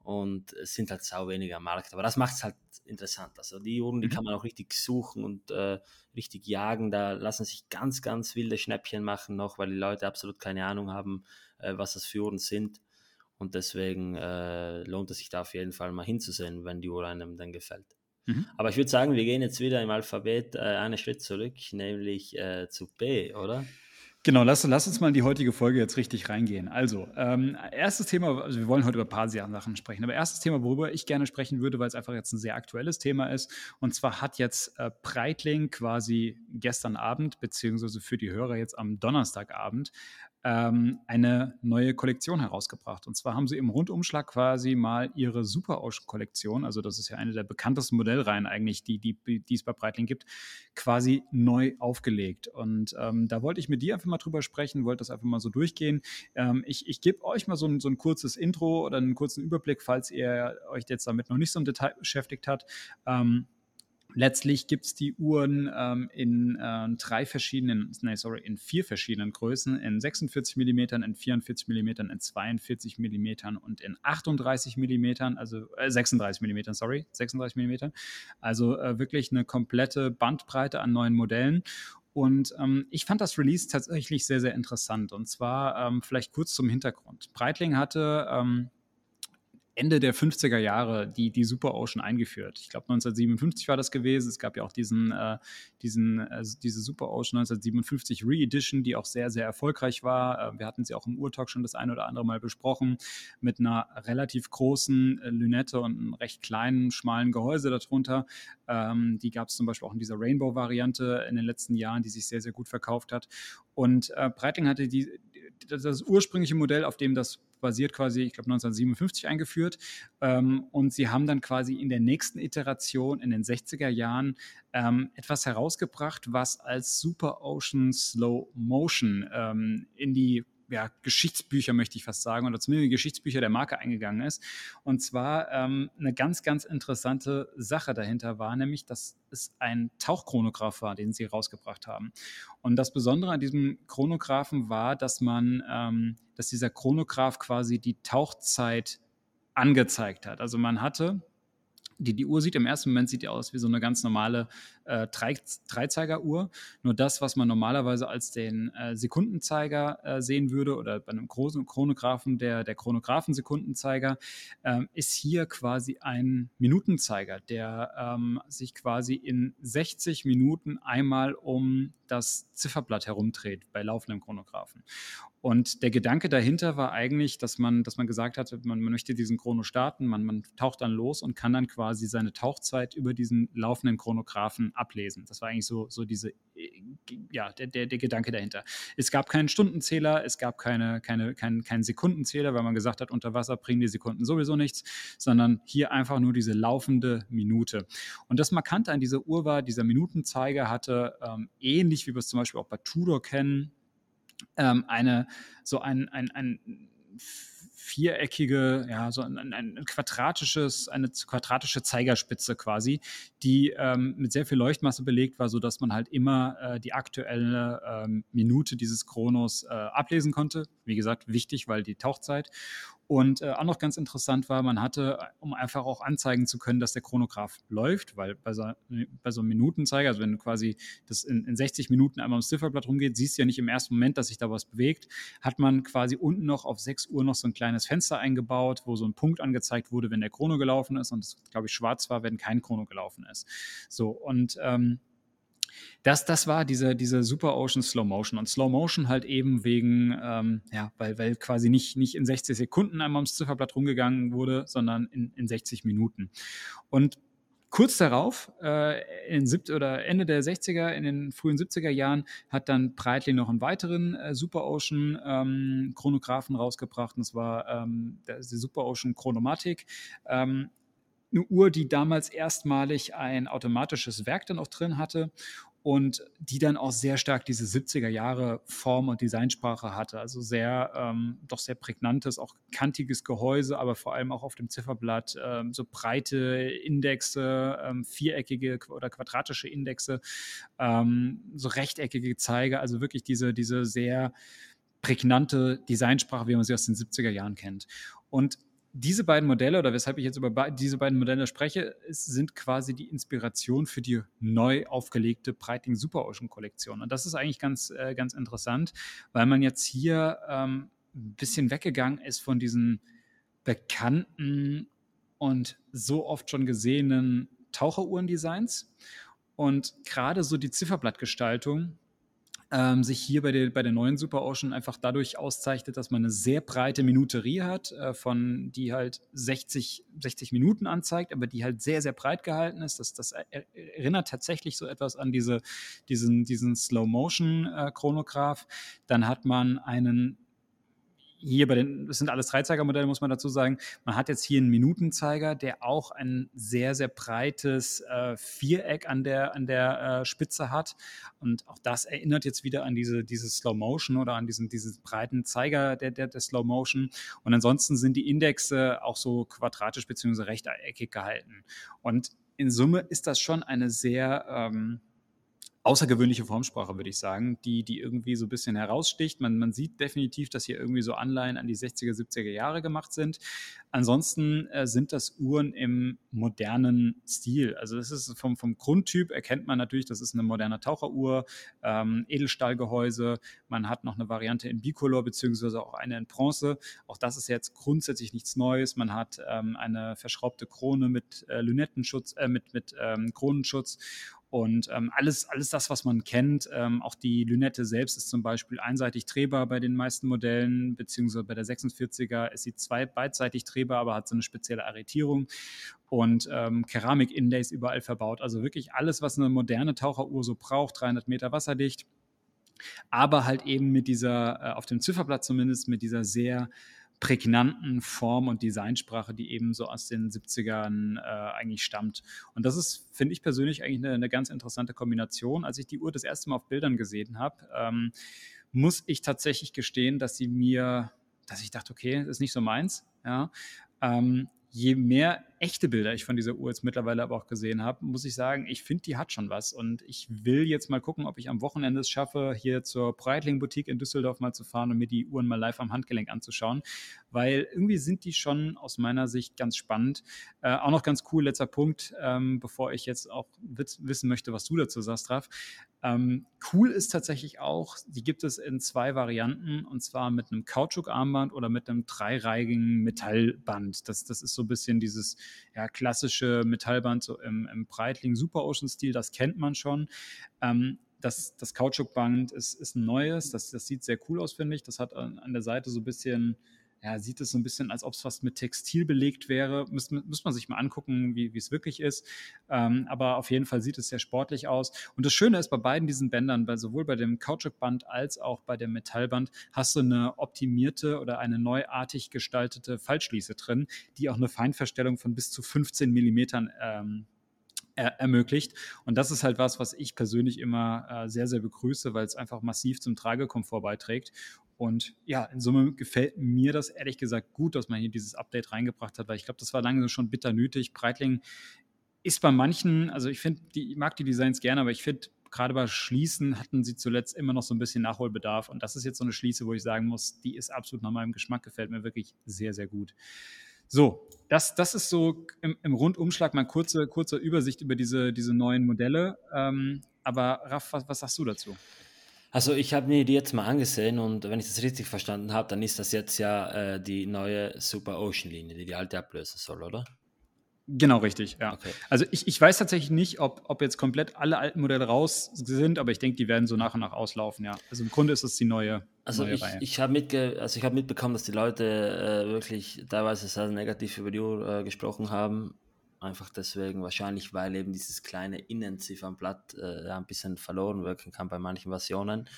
und es sind halt sau weniger am Markt. Aber das macht es halt interessant. Also die Uhren, die mhm. kann man auch richtig suchen und äh, richtig jagen. Da lassen sich ganz, ganz wilde Schnäppchen machen noch, weil die Leute absolut keine Ahnung haben, äh, was das für Uhren sind. Und deswegen äh, lohnt es sich da auf jeden Fall mal hinzusehen, wenn die Uhr einem dann gefällt. Mhm. Aber ich würde sagen, wir gehen jetzt wieder im Alphabet äh, einen Schritt zurück, nämlich äh, zu B, oder? Genau, lass, lass uns mal in die heutige Folge jetzt richtig reingehen. Also, ähm, erstes Thema, also wir wollen heute über ein paar Sachen sprechen, aber erstes Thema, worüber ich gerne sprechen würde, weil es einfach jetzt ein sehr aktuelles Thema ist, und zwar hat jetzt äh, Breitling quasi gestern Abend, beziehungsweise für die Hörer jetzt am Donnerstagabend, ähm, eine neue Kollektion herausgebracht. Und zwar haben sie im Rundumschlag quasi mal ihre Super Ocean Kollektion, also das ist ja eine der bekanntesten Modellreihen eigentlich, die, die, die es bei Breitling gibt, quasi neu aufgelegt. Und ähm, da wollte ich mit dir einfach mal drüber sprechen, wollte das einfach mal so durchgehen. Ähm, ich ich gebe euch mal so ein, so ein kurzes Intro oder einen kurzen Überblick, falls ihr euch jetzt damit noch nicht so im Detail beschäftigt habt. Ähm, Letztlich gibt es die Uhren ähm, in äh, drei verschiedenen, nee, sorry, in vier verschiedenen Größen, in 46 mm, in 44 mm, in 42 mm und in 38 mm, also äh, 36 mm, sorry, 36 mm. Also äh, wirklich eine komplette Bandbreite an neuen Modellen. Und ähm, ich fand das Release tatsächlich sehr, sehr interessant. Und zwar ähm, vielleicht kurz zum Hintergrund. Breitling hatte ähm, Ende der 50er Jahre die, die Super Ocean eingeführt. Ich glaube 1957 war das gewesen. Es gab ja auch diesen, äh, diesen, äh, diese Super Ocean 1957 Re-Edition, die auch sehr, sehr erfolgreich war. Äh, wir hatten sie auch im Urtalk schon das ein oder andere Mal besprochen, mit einer relativ großen äh, Lünette und einem recht kleinen, schmalen Gehäuse darunter. Ähm, die gab es zum Beispiel auch in dieser Rainbow-Variante in den letzten Jahren, die sich sehr, sehr gut verkauft hat. Und äh, Breitling hatte die, das, ursprüngliche Modell, auf dem das basiert quasi, ich glaube 1957 eingeführt. Ähm, und sie haben dann quasi in der nächsten Iteration in den 60er Jahren ähm, etwas herausgebracht, was als Super Ocean Slow Motion ähm, in die ja, Geschichtsbücher, möchte ich fast sagen, oder zumindest Geschichtsbücher der Marke eingegangen ist. Und zwar ähm, eine ganz, ganz interessante Sache dahinter war, nämlich, dass es ein Tauchchronograph war, den sie rausgebracht haben. Und das Besondere an diesem Chronographen war, dass man, ähm, dass dieser Chronograph quasi die Tauchzeit angezeigt hat. Also man hatte die, die Uhr sieht im ersten Moment sieht die aus wie so eine ganz normale äh, Drei, Dreizeigeruhr. Nur das, was man normalerweise als den äh, Sekundenzeiger äh, sehen würde oder bei einem großen Chronographen der, der Chronographen-Sekundenzeiger, ähm, ist hier quasi ein Minutenzeiger, der ähm, sich quasi in 60 Minuten einmal um das Zifferblatt herumdreht bei laufendem Chronographen. Und der Gedanke dahinter war eigentlich, dass man, dass man gesagt hat, man, man möchte diesen Chrono starten, man, man taucht dann los und kann dann quasi seine Tauchzeit über diesen laufenden Chronographen ablesen. Das war eigentlich so, so diese, äh, ja, der, der, der Gedanke dahinter. Es gab keinen Stundenzähler, es gab keine, keine, keinen, keinen Sekundenzähler, weil man gesagt hat, unter Wasser bringen die Sekunden sowieso nichts, sondern hier einfach nur diese laufende Minute. Und das Markante an dieser Uhr war, dieser Minutenzeiger hatte ähm, ähnlich wie wir es zum Beispiel auch bei Tudor kennen, ähm, eine, so ein, ein, ein viereckige, ja, so ein, ein, quadratisches, eine quadratische Zeigerspitze quasi, die ähm, mit sehr viel Leuchtmasse belegt war, sodass man halt immer äh, die aktuelle ähm, Minute dieses Chronos äh, ablesen konnte. Wie gesagt, wichtig, weil die Tauchzeit. Und äh, auch noch ganz interessant war, man hatte, um einfach auch anzeigen zu können, dass der Chronograph läuft, weil bei so, bei so einem Minutenzeiger, also wenn du quasi das in, in 60 Minuten einmal ums Zifferblatt rumgeht, siehst du ja nicht im ersten Moment, dass sich da was bewegt, hat man quasi unten noch auf 6 Uhr noch so ein kleines Fenster eingebaut, wo so ein Punkt angezeigt wurde, wenn der Chrono gelaufen ist und es, glaube ich, schwarz war, wenn kein Chrono gelaufen ist. So, und ähm, das, das war diese, diese Super Ocean Slow Motion. Und Slow Motion halt eben wegen, ähm, ja, weil, weil quasi nicht, nicht in 60 Sekunden einmal ums Zifferblatt rumgegangen wurde, sondern in, in 60 Minuten. Und kurz darauf, äh, in sieb oder Ende der 60er, in den frühen 70er Jahren, hat dann Breitling noch einen weiteren äh, Super Ocean ähm, Chronographen rausgebracht. Und das war ähm, die Super Ocean Chronomatic. Ähm, eine Uhr, die damals erstmalig ein automatisches Werk dann auch drin hatte und die dann auch sehr stark diese 70er Jahre Form und Designsprache hatte. Also sehr, ähm, doch sehr prägnantes, auch kantiges Gehäuse, aber vor allem auch auf dem Zifferblatt ähm, so breite Indexe, ähm, viereckige oder quadratische Indexe, ähm, so rechteckige Zeiger, also wirklich diese, diese sehr prägnante Designsprache, wie man sie aus den 70er Jahren kennt. Und diese beiden Modelle oder weshalb ich jetzt über diese beiden Modelle spreche, sind quasi die Inspiration für die neu aufgelegte Breitling Super Ocean Kollektion. Und das ist eigentlich ganz, äh, ganz interessant, weil man jetzt hier ähm, ein bisschen weggegangen ist von diesen bekannten und so oft schon gesehenen Taucheruhren-Designs. Und gerade so die Zifferblattgestaltung ähm, sich hier bei der, bei der neuen Super Ocean einfach dadurch auszeichnet, dass man eine sehr breite Minuterie hat, äh, von die halt 60, 60 Minuten anzeigt, aber die halt sehr, sehr breit gehalten ist. Das, das erinnert tatsächlich so etwas an diese, diesen, diesen Slow-Motion-Chronograph. Äh, Dann hat man einen hier bei den, das sind alles Dreizeigermodelle, muss man dazu sagen. Man hat jetzt hier einen Minutenzeiger, der auch ein sehr, sehr breites äh, Viereck an der, an der äh, Spitze hat. Und auch das erinnert jetzt wieder an diese, diese Slow Motion oder an diesen, diesen breiten Zeiger der, der, der Slow Motion. Und ansonsten sind die Indexe auch so quadratisch bzw. rechteckig gehalten. Und in Summe ist das schon eine sehr, ähm, außergewöhnliche Formsprache, würde ich sagen, die, die irgendwie so ein bisschen heraussticht. Man, man sieht definitiv, dass hier irgendwie so Anleihen an die 60er, 70er Jahre gemacht sind. Ansonsten äh, sind das Uhren im modernen Stil. Also das ist vom, vom Grundtyp erkennt man natürlich, das ist eine moderne Taucheruhr, ähm, Edelstahlgehäuse. Man hat noch eine Variante in Bicolor beziehungsweise auch eine in Bronze. Auch das ist jetzt grundsätzlich nichts Neues. Man hat ähm, eine verschraubte Krone mit äh, Lünettenschutz, äh, mit, mit ähm, Kronenschutz und ähm, alles, alles das, was man kennt, ähm, auch die Lünette selbst ist zum Beispiel einseitig drehbar bei den meisten Modellen, beziehungsweise bei der 46er ist sie zwei beidseitig drehbar, aber hat so eine spezielle Arretierung und ähm, Keramik-Inlays überall verbaut. Also wirklich alles, was eine moderne Taucheruhr so braucht, 300 Meter wasserdicht, aber halt eben mit dieser, äh, auf dem Zifferblatt zumindest, mit dieser sehr prägnanten Form und Designsprache, die eben so aus den 70ern äh, eigentlich stammt. Und das ist, finde ich persönlich, eigentlich eine, eine, ganz interessante Kombination. Als ich die Uhr das erste Mal auf Bildern gesehen habe, ähm, muss ich tatsächlich gestehen, dass sie mir, dass ich dachte, okay, das ist nicht so meins. Ja. Ähm, je mehr echte Bilder ich von dieser Uhr jetzt mittlerweile aber auch gesehen habe, muss ich sagen, ich finde, die hat schon was. Und ich will jetzt mal gucken, ob ich am Wochenende es schaffe, hier zur Breitling Boutique in Düsseldorf mal zu fahren und mir die Uhren mal live am Handgelenk anzuschauen. Weil irgendwie sind die schon aus meiner Sicht ganz spannend. Äh, auch noch ganz cool, letzter Punkt, ähm, bevor ich jetzt auch wissen möchte, was du dazu sagst, Raf. Ähm, cool ist tatsächlich auch, die gibt es in zwei Varianten und zwar mit einem Kautschukarmband oder mit einem dreireigigen Metallband. Das, das ist so ein bisschen dieses ja, klassische Metallband so im, im Breitling Super Ocean Stil, das kennt man schon. Ähm, das, das Kautschukband ist, ist ein neues, das, das sieht sehr cool aus, finde ich. Das hat an, an der Seite so ein bisschen ja, sieht es so ein bisschen, als ob es fast mit Textil belegt wäre. Muss, muss man sich mal angucken, wie, es wirklich ist. Ähm, aber auf jeden Fall sieht es sehr sportlich aus. Und das Schöne ist bei beiden diesen Bändern, bei, sowohl bei dem Kautschukband als auch bei dem Metallband, hast du eine optimierte oder eine neuartig gestaltete Fallschließe drin, die auch eine Feinverstellung von bis zu 15 Millimetern ähm, er ermöglicht. Und das ist halt was, was ich persönlich immer äh, sehr, sehr begrüße, weil es einfach massiv zum Tragekomfort beiträgt. Und ja, in Summe gefällt mir das ehrlich gesagt gut, dass man hier dieses Update reingebracht hat, weil ich glaube, das war lange schon bitter nötig. Breitling ist bei manchen, also ich finde, ich mag die Designs gerne, aber ich finde, gerade bei Schließen hatten sie zuletzt immer noch so ein bisschen Nachholbedarf. Und das ist jetzt so eine Schließe, wo ich sagen muss, die ist absolut nach meinem Geschmack, gefällt mir wirklich sehr, sehr gut. So, das, das ist so im, im Rundumschlag mal kurze, kurze Übersicht über diese, diese neuen Modelle. Ähm, aber Raff, was, was sagst du dazu? Also ich habe mir die jetzt mal angesehen und wenn ich das richtig verstanden habe, dann ist das jetzt ja äh, die neue Super Ocean Linie, die die alte ablösen soll, oder? Genau, richtig, ja. Okay. Also ich, ich weiß tatsächlich nicht, ob, ob jetzt komplett alle alten Modelle raus sind, aber ich denke, die werden so nach und nach auslaufen, ja. Also im Grunde ist es die neue, also neue ich, Reihe. Ich habe mitge also hab mitbekommen, dass die Leute äh, wirklich teilweise sehr negativ über die Uhr äh, gesprochen haben. Einfach deswegen, wahrscheinlich, weil eben dieses kleine Innenziffernblatt äh, ein bisschen verloren wirken kann bei manchen Versionen.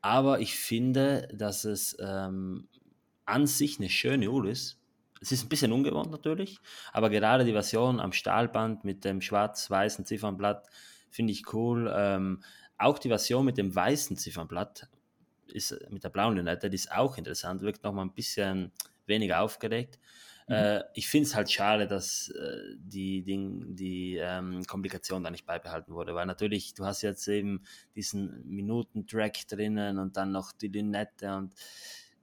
Aber ich finde, dass es ähm, an sich eine schöne Uhr ist. Es ist ein bisschen ungewohnt natürlich, aber gerade die Version am Stahlband mit dem schwarz-weißen Ziffernblatt finde ich cool. Ähm, auch die Version mit dem weißen Ziffernblatt ist mit der blauen Lünette, die ist auch interessant, wirkt nochmal ein bisschen weniger aufgeregt. Mhm. Äh, ich finde es halt schade, dass äh, die, Ding, die ähm, Komplikation da nicht beibehalten wurde, weil natürlich, du hast jetzt eben diesen Minutentrack drinnen und dann noch die Lünette und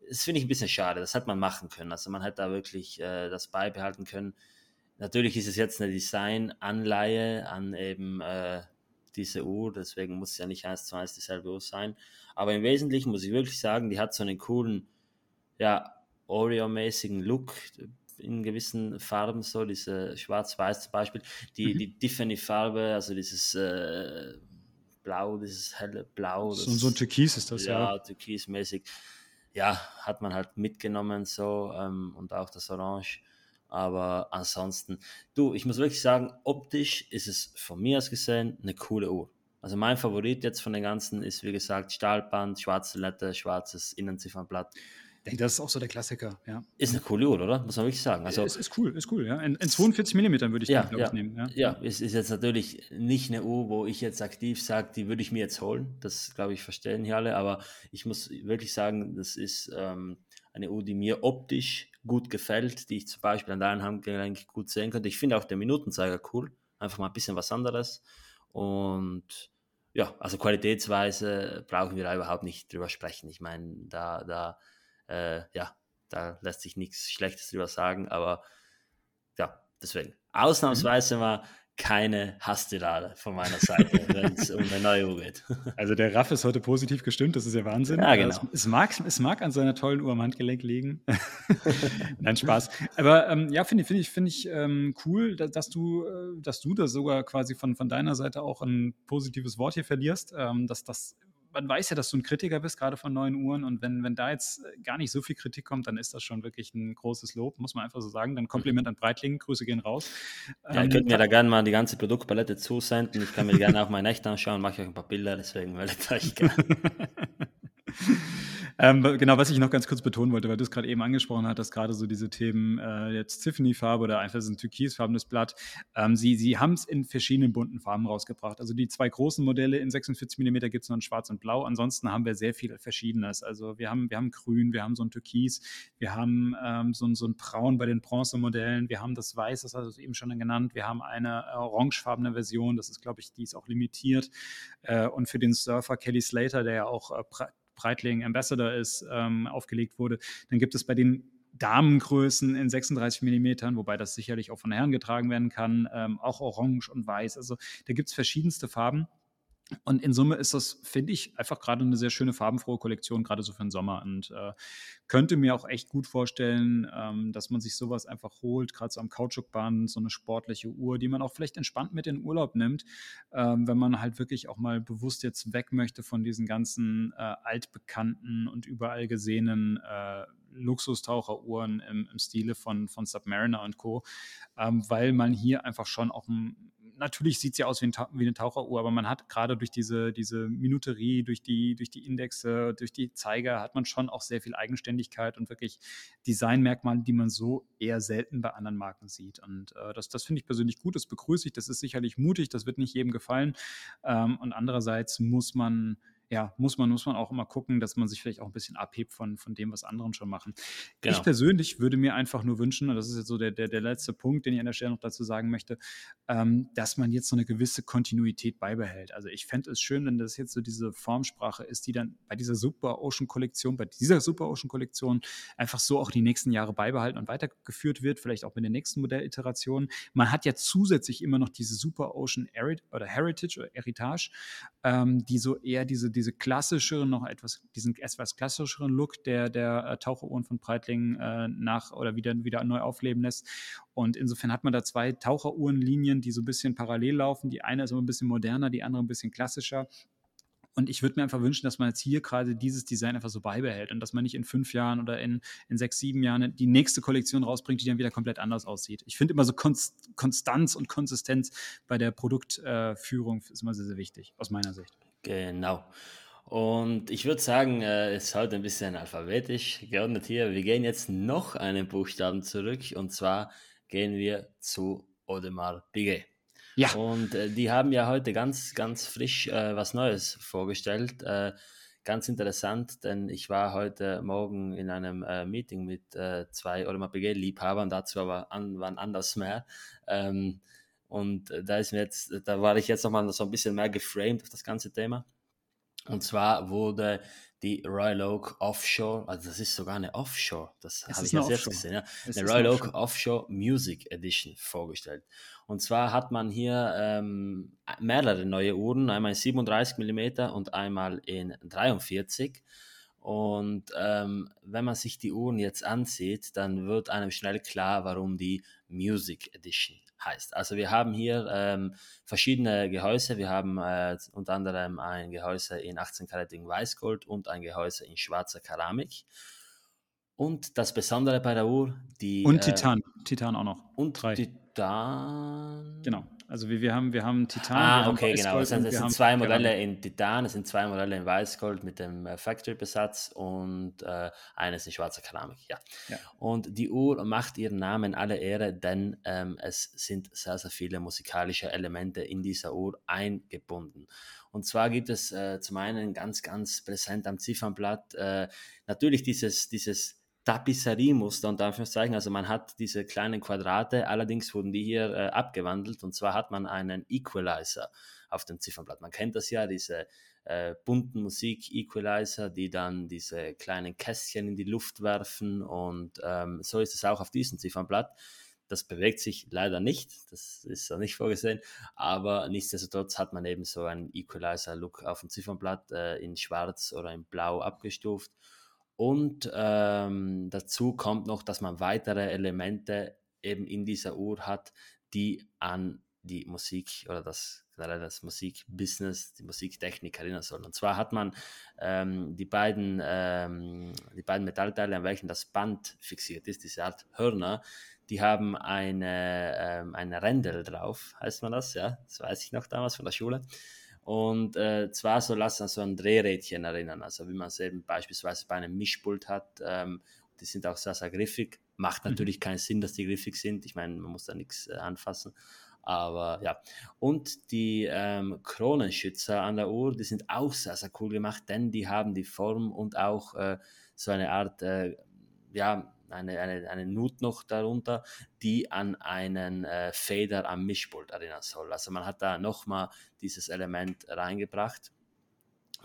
das finde ich ein bisschen schade. Das hätte man machen können. Also man hätte da wirklich äh, das beibehalten können. Natürlich ist es jetzt eine Design-Anleihe an eben äh, diese Uhr, deswegen muss es ja nicht eins zu eins dieselbe Uhr sein. Aber im Wesentlichen muss ich wirklich sagen, die hat so einen coolen, ja, Oreo-mäßigen Look in gewissen Farben, so diese schwarz-weiß zum Beispiel. Die, mhm. die Tiffany-Farbe, also dieses äh, Blau, dieses helle Blau. So, so ein Türkis ist das, ja. Ja, Türkis-mäßig. Ja, hat man halt mitgenommen so ähm, und auch das Orange. Aber ansonsten, du, ich muss wirklich sagen, optisch ist es von mir aus gesehen eine coole Uhr. Also mein Favorit jetzt von den ganzen ist, wie gesagt, Stahlband, schwarze Lette, schwarzes Innenziffernblatt. Denke, das ist auch so der Klassiker, ja. Ist eine coole Uhr, oder? Muss man wirklich sagen. Also, es ist cool, ist cool, ja. In, in 42 mm würde ich ja, den, ja, ich, nehmen. Ja. ja, es ist jetzt natürlich nicht eine Uhr, wo ich jetzt aktiv sage, die würde ich mir jetzt holen. Das, glaube ich, verstehen hier alle. Aber ich muss wirklich sagen, das ist ähm, eine Uhr, die mir optisch gut gefällt, die ich zum Beispiel an deinem Handgelenk gut sehen könnte. Ich finde auch den Minutenzeiger cool. Einfach mal ein bisschen was anderes. Und ja, also qualitätsweise brauchen wir da überhaupt nicht drüber sprechen. Ich meine, da, da äh, ja, da lässt sich nichts Schlechtes drüber sagen, aber ja, deswegen. Ausnahmsweise mal keine Hasstirade von meiner Seite, wenn es um eine neue Uhr geht. Also der Raff ist heute positiv gestimmt, das ist ja Wahnsinn. Ja, genau. Es, es, mag, es mag an seiner tollen Uhr am Handgelenk liegen. Nein, Spaß. Aber ähm, ja, finde find ich, find ich ähm, cool, dass, dass, du, äh, dass du das sogar quasi von, von deiner Seite auch ein positives Wort hier verlierst, ähm, dass das man weiß ja, dass du ein Kritiker bist, gerade von neuen Uhren. Und wenn, wenn da jetzt äh, gar nicht so viel Kritik kommt, dann ist das schon wirklich ein großes Lob, muss man einfach so sagen. Dann mhm. Kompliment an Breitling, Grüße gehen raus. Ja, ihr könnt mir da gerne mal die ganze Produktpalette zusenden. Ich kann mir gerne auch mein echt anschauen, mache euch ein paar Bilder, deswegen meldet euch gerne. Ähm, genau, was ich noch ganz kurz betonen wollte, weil du es gerade eben angesprochen hast, dass gerade so diese Themen äh, jetzt Tiffany-Farbe oder einfach so ein türkisfarbenes Blatt, ähm, sie, sie haben es in verschiedenen bunten Farben rausgebracht. Also die zwei großen Modelle in 46 mm gibt es noch in schwarz und blau. Ansonsten haben wir sehr viel Verschiedenes. Also wir haben, wir haben grün, wir haben so ein Türkis, wir haben ähm, so, so ein Braun bei den Bronzemodellen, wir haben das Weiß, das hast du eben schon genannt, wir haben eine orangefarbene Version, das ist, glaube ich, die ist auch limitiert. Äh, und für den Surfer Kelly Slater, der ja auch äh, Breitling Ambassador ist, ähm, aufgelegt wurde. Dann gibt es bei den Damengrößen in 36 mm, wobei das sicherlich auch von Herren getragen werden kann, ähm, auch orange und weiß. Also da gibt es verschiedenste Farben. Und in Summe ist das, finde ich, einfach gerade eine sehr schöne farbenfrohe Kollektion, gerade so für den Sommer. Und äh, könnte mir auch echt gut vorstellen, ähm, dass man sich sowas einfach holt, gerade so am Kautschukband, so eine sportliche Uhr, die man auch vielleicht entspannt mit in den Urlaub nimmt, ähm, wenn man halt wirklich auch mal bewusst jetzt weg möchte von diesen ganzen äh, altbekannten und überall gesehenen äh, Luxustaucheruhren im, im Stile von, von Submariner und Co., ähm, weil man hier einfach schon auch ein natürlich sieht sie aus wie, ein, wie, eine Taucheruhr, aber man hat gerade durch diese, diese Minuterie, durch die, durch die Indexe, durch die Zeiger, hat man schon auch sehr viel Eigenständigkeit und wirklich Designmerkmale, die man so eher selten bei anderen Marken sieht. Und äh, das, das finde ich persönlich gut, das begrüße ich, das ist sicherlich mutig, das wird nicht jedem gefallen. Ähm, und andererseits muss man ja, muss man, muss man auch immer gucken, dass man sich vielleicht auch ein bisschen abhebt von, von dem, was anderen schon machen. Genau. Ich persönlich würde mir einfach nur wünschen, und das ist jetzt so der, der, der letzte Punkt, den ich an der Stelle noch dazu sagen möchte, ähm, dass man jetzt so eine gewisse Kontinuität beibehält. Also ich fände es schön, wenn das jetzt so diese Formsprache ist, die dann bei dieser Super Ocean Kollektion, bei dieser Super Ocean Kollektion einfach so auch die nächsten Jahre beibehalten und weitergeführt wird, vielleicht auch mit den nächsten Modelliterationen. Man hat ja zusätzlich immer noch diese Super Ocean oder Heritage oder Heritage, ähm, die so eher diese diese klassischeren, noch etwas, diesen etwas klassischeren Look der, der äh, Taucheruhren von Breitling äh, nach oder wieder, wieder neu aufleben lässt. Und insofern hat man da zwei Taucheruhrenlinien, die so ein bisschen parallel laufen. Die eine ist aber ein bisschen moderner, die andere ein bisschen klassischer. Und ich würde mir einfach wünschen, dass man jetzt hier gerade dieses Design einfach so beibehält und dass man nicht in fünf Jahren oder in, in sechs, sieben Jahren die nächste Kollektion rausbringt, die dann wieder komplett anders aussieht. Ich finde immer so Konstanz und Konsistenz bei der Produktführung äh, ist immer sehr, sehr wichtig, aus meiner Sicht. Genau. Und ich würde sagen, äh, es ist heute ein bisschen alphabetisch geordnet hier. Wir gehen jetzt noch einen Buchstaben zurück und zwar gehen wir zu Audemars Piguet. Ja. Und äh, die haben ja heute ganz, ganz frisch äh, was Neues vorgestellt. Äh, ganz interessant, denn ich war heute Morgen in einem äh, Meeting mit äh, zwei Audemars Piguet-Liebhabern, dazu aber an, wann anders mehr. Ähm, und äh, da ist mir jetzt, da war ich jetzt nochmal so ein bisschen mehr geframed auf das ganze Thema. Und zwar wurde die Royal Oak Offshore, also das ist sogar eine Offshore, das habe ich ja selbst gesehen, ja, eine Royal Oak Offshore Music Edition vorgestellt. Und zwar hat man hier ähm, mehrere neue Uhren, einmal in 37 mm und einmal in 43 und ähm, wenn man sich die Uhren jetzt ansieht, dann wird einem schnell klar, warum die Music Edition heißt. Also wir haben hier ähm, verschiedene Gehäuse. Wir haben äh, unter anderem ein Gehäuse in 18-karatigen Weißgold und ein Gehäuse in schwarzer Keramik. Und das Besondere bei der Uhr, die... Und äh, Titan, äh, Titan auch noch. Und Drei. Titan... Genau. Also wir, wir, haben, wir haben Titan. Ah, okay, genau. Es sind, es sind zwei Modelle Keramik. in Titan, es sind zwei Modelle in Weißgold mit dem äh, Factory-Besatz und äh, eines in schwarzer Keramik. Ja. ja. Und die Uhr macht ihren Namen alle Ehre, denn ähm, es sind sehr, sehr viele musikalische Elemente in dieser Uhr eingebunden. Und zwar gibt es äh, zum einen ganz, ganz präsent am Ziffernblatt äh, natürlich dieses, dieses Tapisserie-Muster und Anführungszeichen. Also man hat diese kleinen Quadrate, allerdings wurden die hier äh, abgewandelt und zwar hat man einen Equalizer auf dem Ziffernblatt. Man kennt das ja, diese äh, bunten Musik-Equalizer, die dann diese kleinen Kästchen in die Luft werfen und ähm, so ist es auch auf diesem Ziffernblatt. Das bewegt sich leider nicht, das ist ja nicht vorgesehen, aber nichtsdestotrotz hat man eben so einen Equalizer-Look auf dem Ziffernblatt äh, in schwarz oder in blau abgestuft und ähm, dazu kommt noch, dass man weitere Elemente eben in dieser Uhr hat, die an die Musik oder das das Musikbusiness, die Musiktechnik erinnern sollen. Und zwar hat man ähm, die, beiden, ähm, die beiden Metallteile, an welchen das Band fixiert ist, diese Art Hörner, die haben eine, ähm, eine Rändel drauf, heißt man das, ja, das weiß ich noch damals von der Schule. Und äh, zwar soll das an so ein Drehrädchen erinnern, also wie man es eben beispielsweise bei einem Mischpult hat. Ähm, die sind auch sehr, sehr griffig. Macht mhm. natürlich mhm. keinen Sinn, dass die griffig sind. Ich meine, man muss da nichts äh, anfassen. Aber ja. Und die ähm, Kronenschützer an der Uhr, die sind auch sehr, sehr cool gemacht, denn die haben die Form und auch äh, so eine Art, äh, ja, eine, eine, eine Nut noch darunter, die an einen äh, Fader am Mischpult erinnern soll. Also man hat da nochmal dieses Element reingebracht.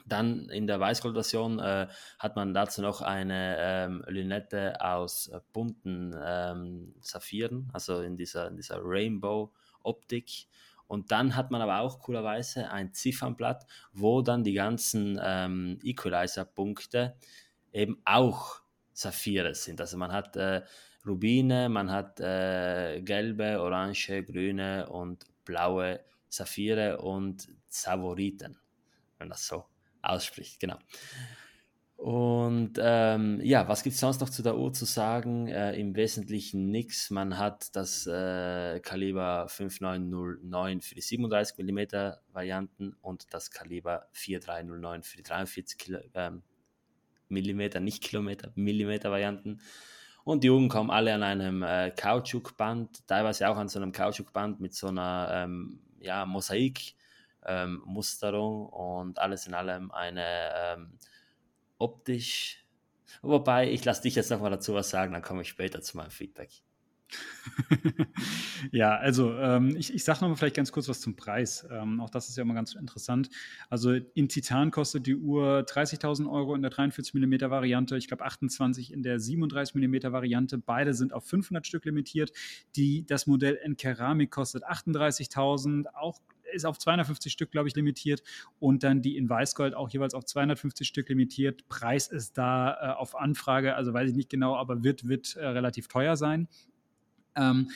Dann in der Weißgold-Version äh, hat man dazu noch eine ähm, Lünette aus äh, bunten ähm, Saphiren, also in dieser, in dieser Rainbow-Optik. Und dann hat man aber auch coolerweise ein Ziffernblatt, wo dann die ganzen ähm, Equalizer-Punkte eben auch Saphire sind. Also man hat äh, Rubine, man hat äh, gelbe, orange, grüne und blaue Saphire und Savoriten, wenn das so ausspricht, genau. Und ähm, ja, was gibt es sonst noch zu der Uhr zu sagen? Äh, Im Wesentlichen nichts. Man hat das äh, Kaliber 5909 für die 37 mm Varianten und das Kaliber 4309 für die 43 Kilo, ähm, Millimeter, nicht Kilometer, Millimeter Varianten. Und die Uhren kommen alle an einem äh, Kautschukband, teilweise auch an so einem Kautschukband mit so einer ähm, ja, Mosaik-Musterung ähm, und alles in allem eine ähm, optisch. Wobei, ich lasse dich jetzt nochmal dazu was sagen, dann komme ich später zu meinem Feedback. ja, also ähm, ich, ich sage nochmal vielleicht ganz kurz was zum Preis. Ähm, auch das ist ja immer ganz interessant. Also in Titan kostet die Uhr 30.000 Euro in der 43 mm Variante, ich glaube 28 in der 37 mm Variante. Beide sind auf 500 Stück limitiert. Die, das Modell in Keramik kostet 38.000, auch ist auf 250 Stück, glaube ich, limitiert und dann die in Weißgold auch jeweils auf 250 Stück limitiert. Preis ist da äh, auf Anfrage, also weiß ich nicht genau, aber wird, wird äh, relativ teuer sein. Ähm,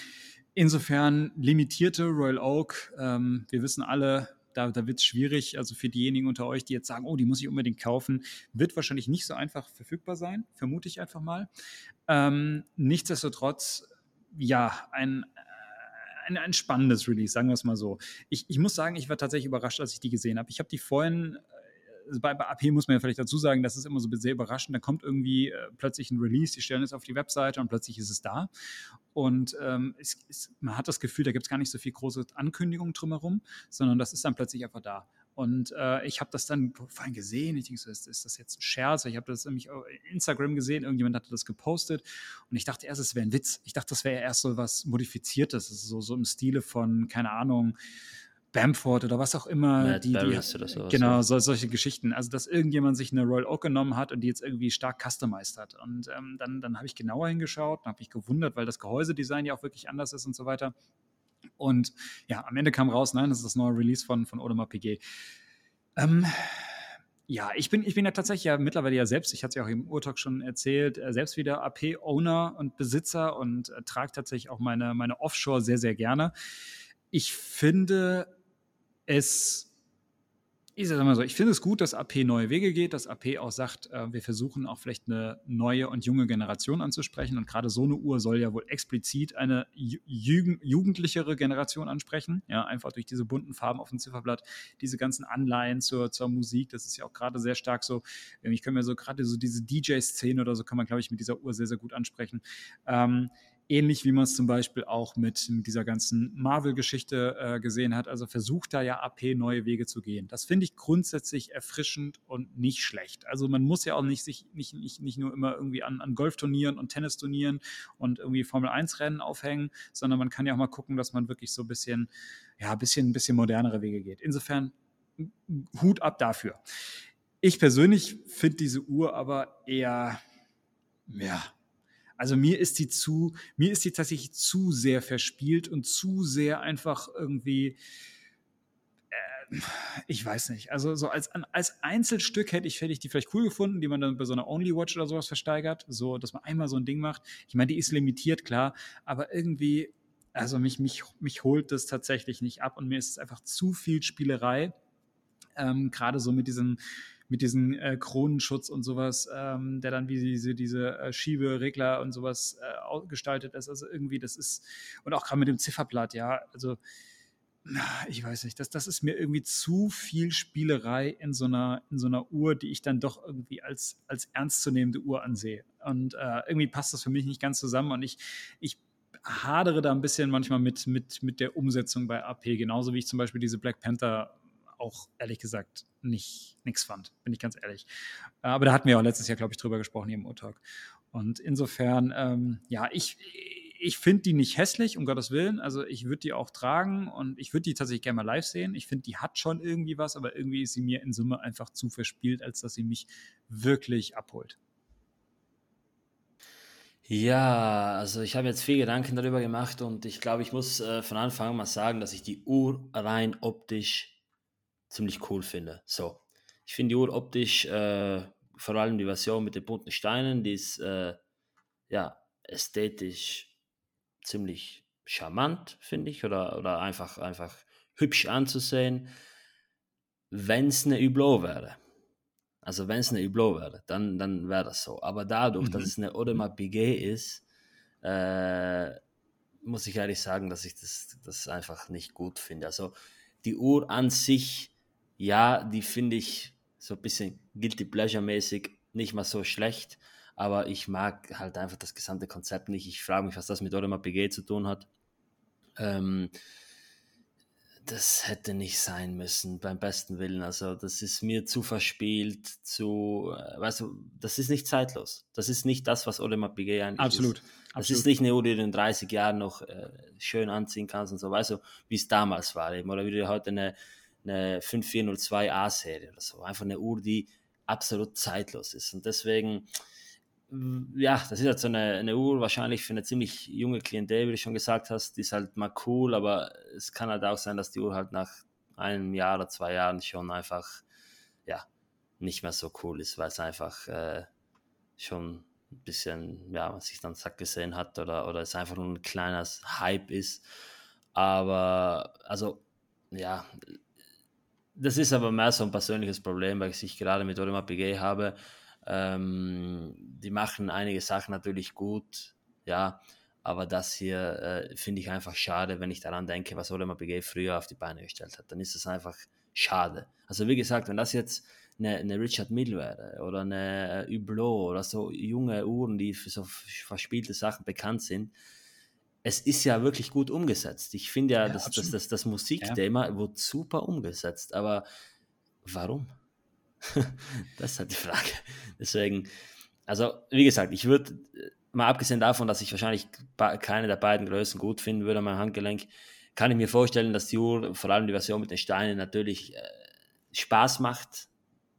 insofern limitierte Royal Oak. Ähm, wir wissen alle, da, da wird es schwierig. Also für diejenigen unter euch, die jetzt sagen, oh, die muss ich unbedingt kaufen, wird wahrscheinlich nicht so einfach verfügbar sein, vermute ich einfach mal. Ähm, nichtsdestotrotz, ja, ein, ein, ein spannendes Release, sagen wir es mal so. Ich, ich muss sagen, ich war tatsächlich überrascht, als ich die gesehen habe. Ich habe die vorhin bei, bei, AP muss man ja vielleicht dazu sagen, das ist immer so sehr überraschend. Da kommt irgendwie äh, plötzlich ein Release, die stellen es auf die Webseite und plötzlich ist es da. Und ähm, es, es, man hat das Gefühl, da gibt es gar nicht so viel große Ankündigungen drumherum, sondern das ist dann plötzlich einfach da. Und äh, ich habe das dann vorhin gesehen. Ich denke so, ist, ist das jetzt ein Scherz? Ich habe das nämlich auf Instagram gesehen. Irgendjemand hatte das gepostet. Und ich dachte erst, es wäre ein Witz. Ich dachte, das wäre erst so was Modifiziertes. So, so im Stile von, keine Ahnung, Bamford oder was auch immer. Matt die, die, oder sowas, genau, so, solche Geschichten. Also, dass irgendjemand sich eine Royal Oak genommen hat und die jetzt irgendwie stark customized hat. Und ähm, dann, dann habe ich genauer hingeschaut und habe mich gewundert, weil das Gehäusedesign ja auch wirklich anders ist und so weiter. Und ja, am Ende kam raus, nein, das ist das neue Release von, von Audemars Piguet. Ähm, ja, ich bin, ich bin ja tatsächlich ja mittlerweile ja selbst, ich hatte es ja auch im Urtalk schon erzählt, äh, selbst wieder AP-Owner und Besitzer und äh, trage tatsächlich auch meine, meine Offshore sehr, sehr gerne. Ich finde es ich sage mal so, ich finde es gut, dass AP neue Wege geht, dass AP auch sagt, äh, wir versuchen auch vielleicht eine neue und junge Generation anzusprechen. Und gerade so eine Uhr soll ja wohl explizit eine ju jugendlichere Generation ansprechen. Ja, einfach durch diese bunten Farben auf dem Zifferblatt, diese ganzen Anleihen zur, zur Musik. Das ist ja auch gerade sehr stark so. Ich kann mir so gerade so diese DJ-Szene oder so kann man, glaube ich, mit dieser Uhr sehr, sehr gut ansprechen. Ähm, Ähnlich wie man es zum Beispiel auch mit, mit dieser ganzen Marvel-Geschichte äh, gesehen hat. Also versucht da ja AP neue Wege zu gehen. Das finde ich grundsätzlich erfrischend und nicht schlecht. Also man muss ja auch nicht sich nicht, nicht, nicht nur immer irgendwie an, an Golfturnieren und Tennisturnieren und irgendwie Formel-1-Rennen aufhängen, sondern man kann ja auch mal gucken, dass man wirklich so ein bisschen, ja, ein bisschen, ein bisschen modernere Wege geht. Insofern Hut ab dafür. Ich persönlich finde diese Uhr aber eher, ja, also mir ist die zu, mir ist die tatsächlich zu sehr verspielt und zu sehr einfach irgendwie, äh, ich weiß nicht. Also so als, als Einzelstück hätte ich, hätte ich die vielleicht cool gefunden, die man dann bei so einer Only Watch oder sowas versteigert, so, dass man einmal so ein Ding macht. Ich meine, die ist limitiert, klar, aber irgendwie, also mich, mich, mich holt das tatsächlich nicht ab und mir ist es einfach zu viel Spielerei. Ähm, Gerade so mit diesem, mit diesem äh, Kronenschutz und sowas, ähm, der dann wie diese, diese äh, Schieberegler und sowas äh, gestaltet ist. Also irgendwie, das ist, und auch gerade mit dem Zifferblatt, ja, also ich weiß nicht, das, das ist mir irgendwie zu viel Spielerei in so einer, in so einer Uhr, die ich dann doch irgendwie als, als ernstzunehmende Uhr ansehe. Und äh, irgendwie passt das für mich nicht ganz zusammen und ich, ich hadere da ein bisschen manchmal mit, mit, mit der Umsetzung bei AP, genauso wie ich zum Beispiel diese Black Panther auch ehrlich gesagt nicht nichts fand, bin ich ganz ehrlich. Aber da hatten wir auch letztes Jahr, glaube ich, drüber gesprochen hier im Urtalk. Und insofern, ähm, ja, ich, ich finde die nicht hässlich, um Gottes Willen. Also ich würde die auch tragen und ich würde die tatsächlich gerne mal live sehen. Ich finde, die hat schon irgendwie was, aber irgendwie ist sie mir in Summe einfach zu verspielt, als dass sie mich wirklich abholt. Ja, also ich habe jetzt viel Gedanken darüber gemacht und ich glaube, ich muss äh, von Anfang an mal sagen, dass ich die Uhr rein optisch ziemlich cool finde. So, ich finde die Uhr optisch, äh, vor allem die Version mit den bunten Steinen, die ist äh, ja ästhetisch ziemlich charmant, finde ich, oder, oder einfach, einfach hübsch anzusehen, wenn es eine Hublot wäre. Also wenn es eine Hublot wäre, dann, dann wäre das so. Aber dadurch, mhm. dass es eine Audemars Piguet ist, äh, muss ich ehrlich sagen, dass ich das, das einfach nicht gut finde. Also die Uhr an sich ja, die finde ich so ein bisschen guilty pleasure-mäßig nicht mal so schlecht, aber ich mag halt einfach das gesamte Konzept nicht. Ich frage mich, was das mit Audemars PG zu tun hat. Ähm, das hätte nicht sein müssen, beim besten Willen. Also, das ist mir zu verspielt, zu, äh, weißt du, das ist nicht zeitlos. Das ist nicht das, was Audemars Piguet eigentlich Absolut. ist. Das ist nicht eine Uhr, die du in 30 Jahren noch äh, schön anziehen kannst und so, weißt du, wie es damals war eben. Oder wie du heute eine eine 5402A-Serie oder so. Einfach eine Uhr, die absolut zeitlos ist. Und deswegen, ja, das ist halt so eine, eine Uhr wahrscheinlich für eine ziemlich junge Klientel, wie du schon gesagt hast. Die ist halt mal cool, aber es kann halt auch sein, dass die Uhr halt nach einem Jahr oder zwei Jahren schon einfach, ja, nicht mehr so cool ist, weil es einfach äh, schon ein bisschen, ja, was sich dann satt gesehen hat oder, oder es einfach nur ein kleines Hype ist. Aber, also, ja, das ist aber mehr so ein persönliches Problem, weil ich gerade mit Audemars Piguet habe. Ähm, die machen einige Sachen natürlich gut, ja, aber das hier äh, finde ich einfach schade, wenn ich daran denke, was Audemars Piguet früher auf die Beine gestellt hat. Dann ist es einfach schade. Also wie gesagt, wenn das jetzt eine, eine Richard Mill wäre oder eine Hublot oder so junge Uhren, die für so verspielte Sachen bekannt sind, es ist ja wirklich gut umgesetzt. Ich finde ja, ja das, das, das, das, Musikthema ja. wird super umgesetzt, aber warum? das ist halt die Frage. Deswegen, also wie gesagt, ich würde, mal abgesehen davon, dass ich wahrscheinlich keine der beiden Größen gut finden würde, mein Handgelenk, kann ich mir vorstellen, dass die Uhr, vor allem die Version mit den Steinen, natürlich äh, Spaß macht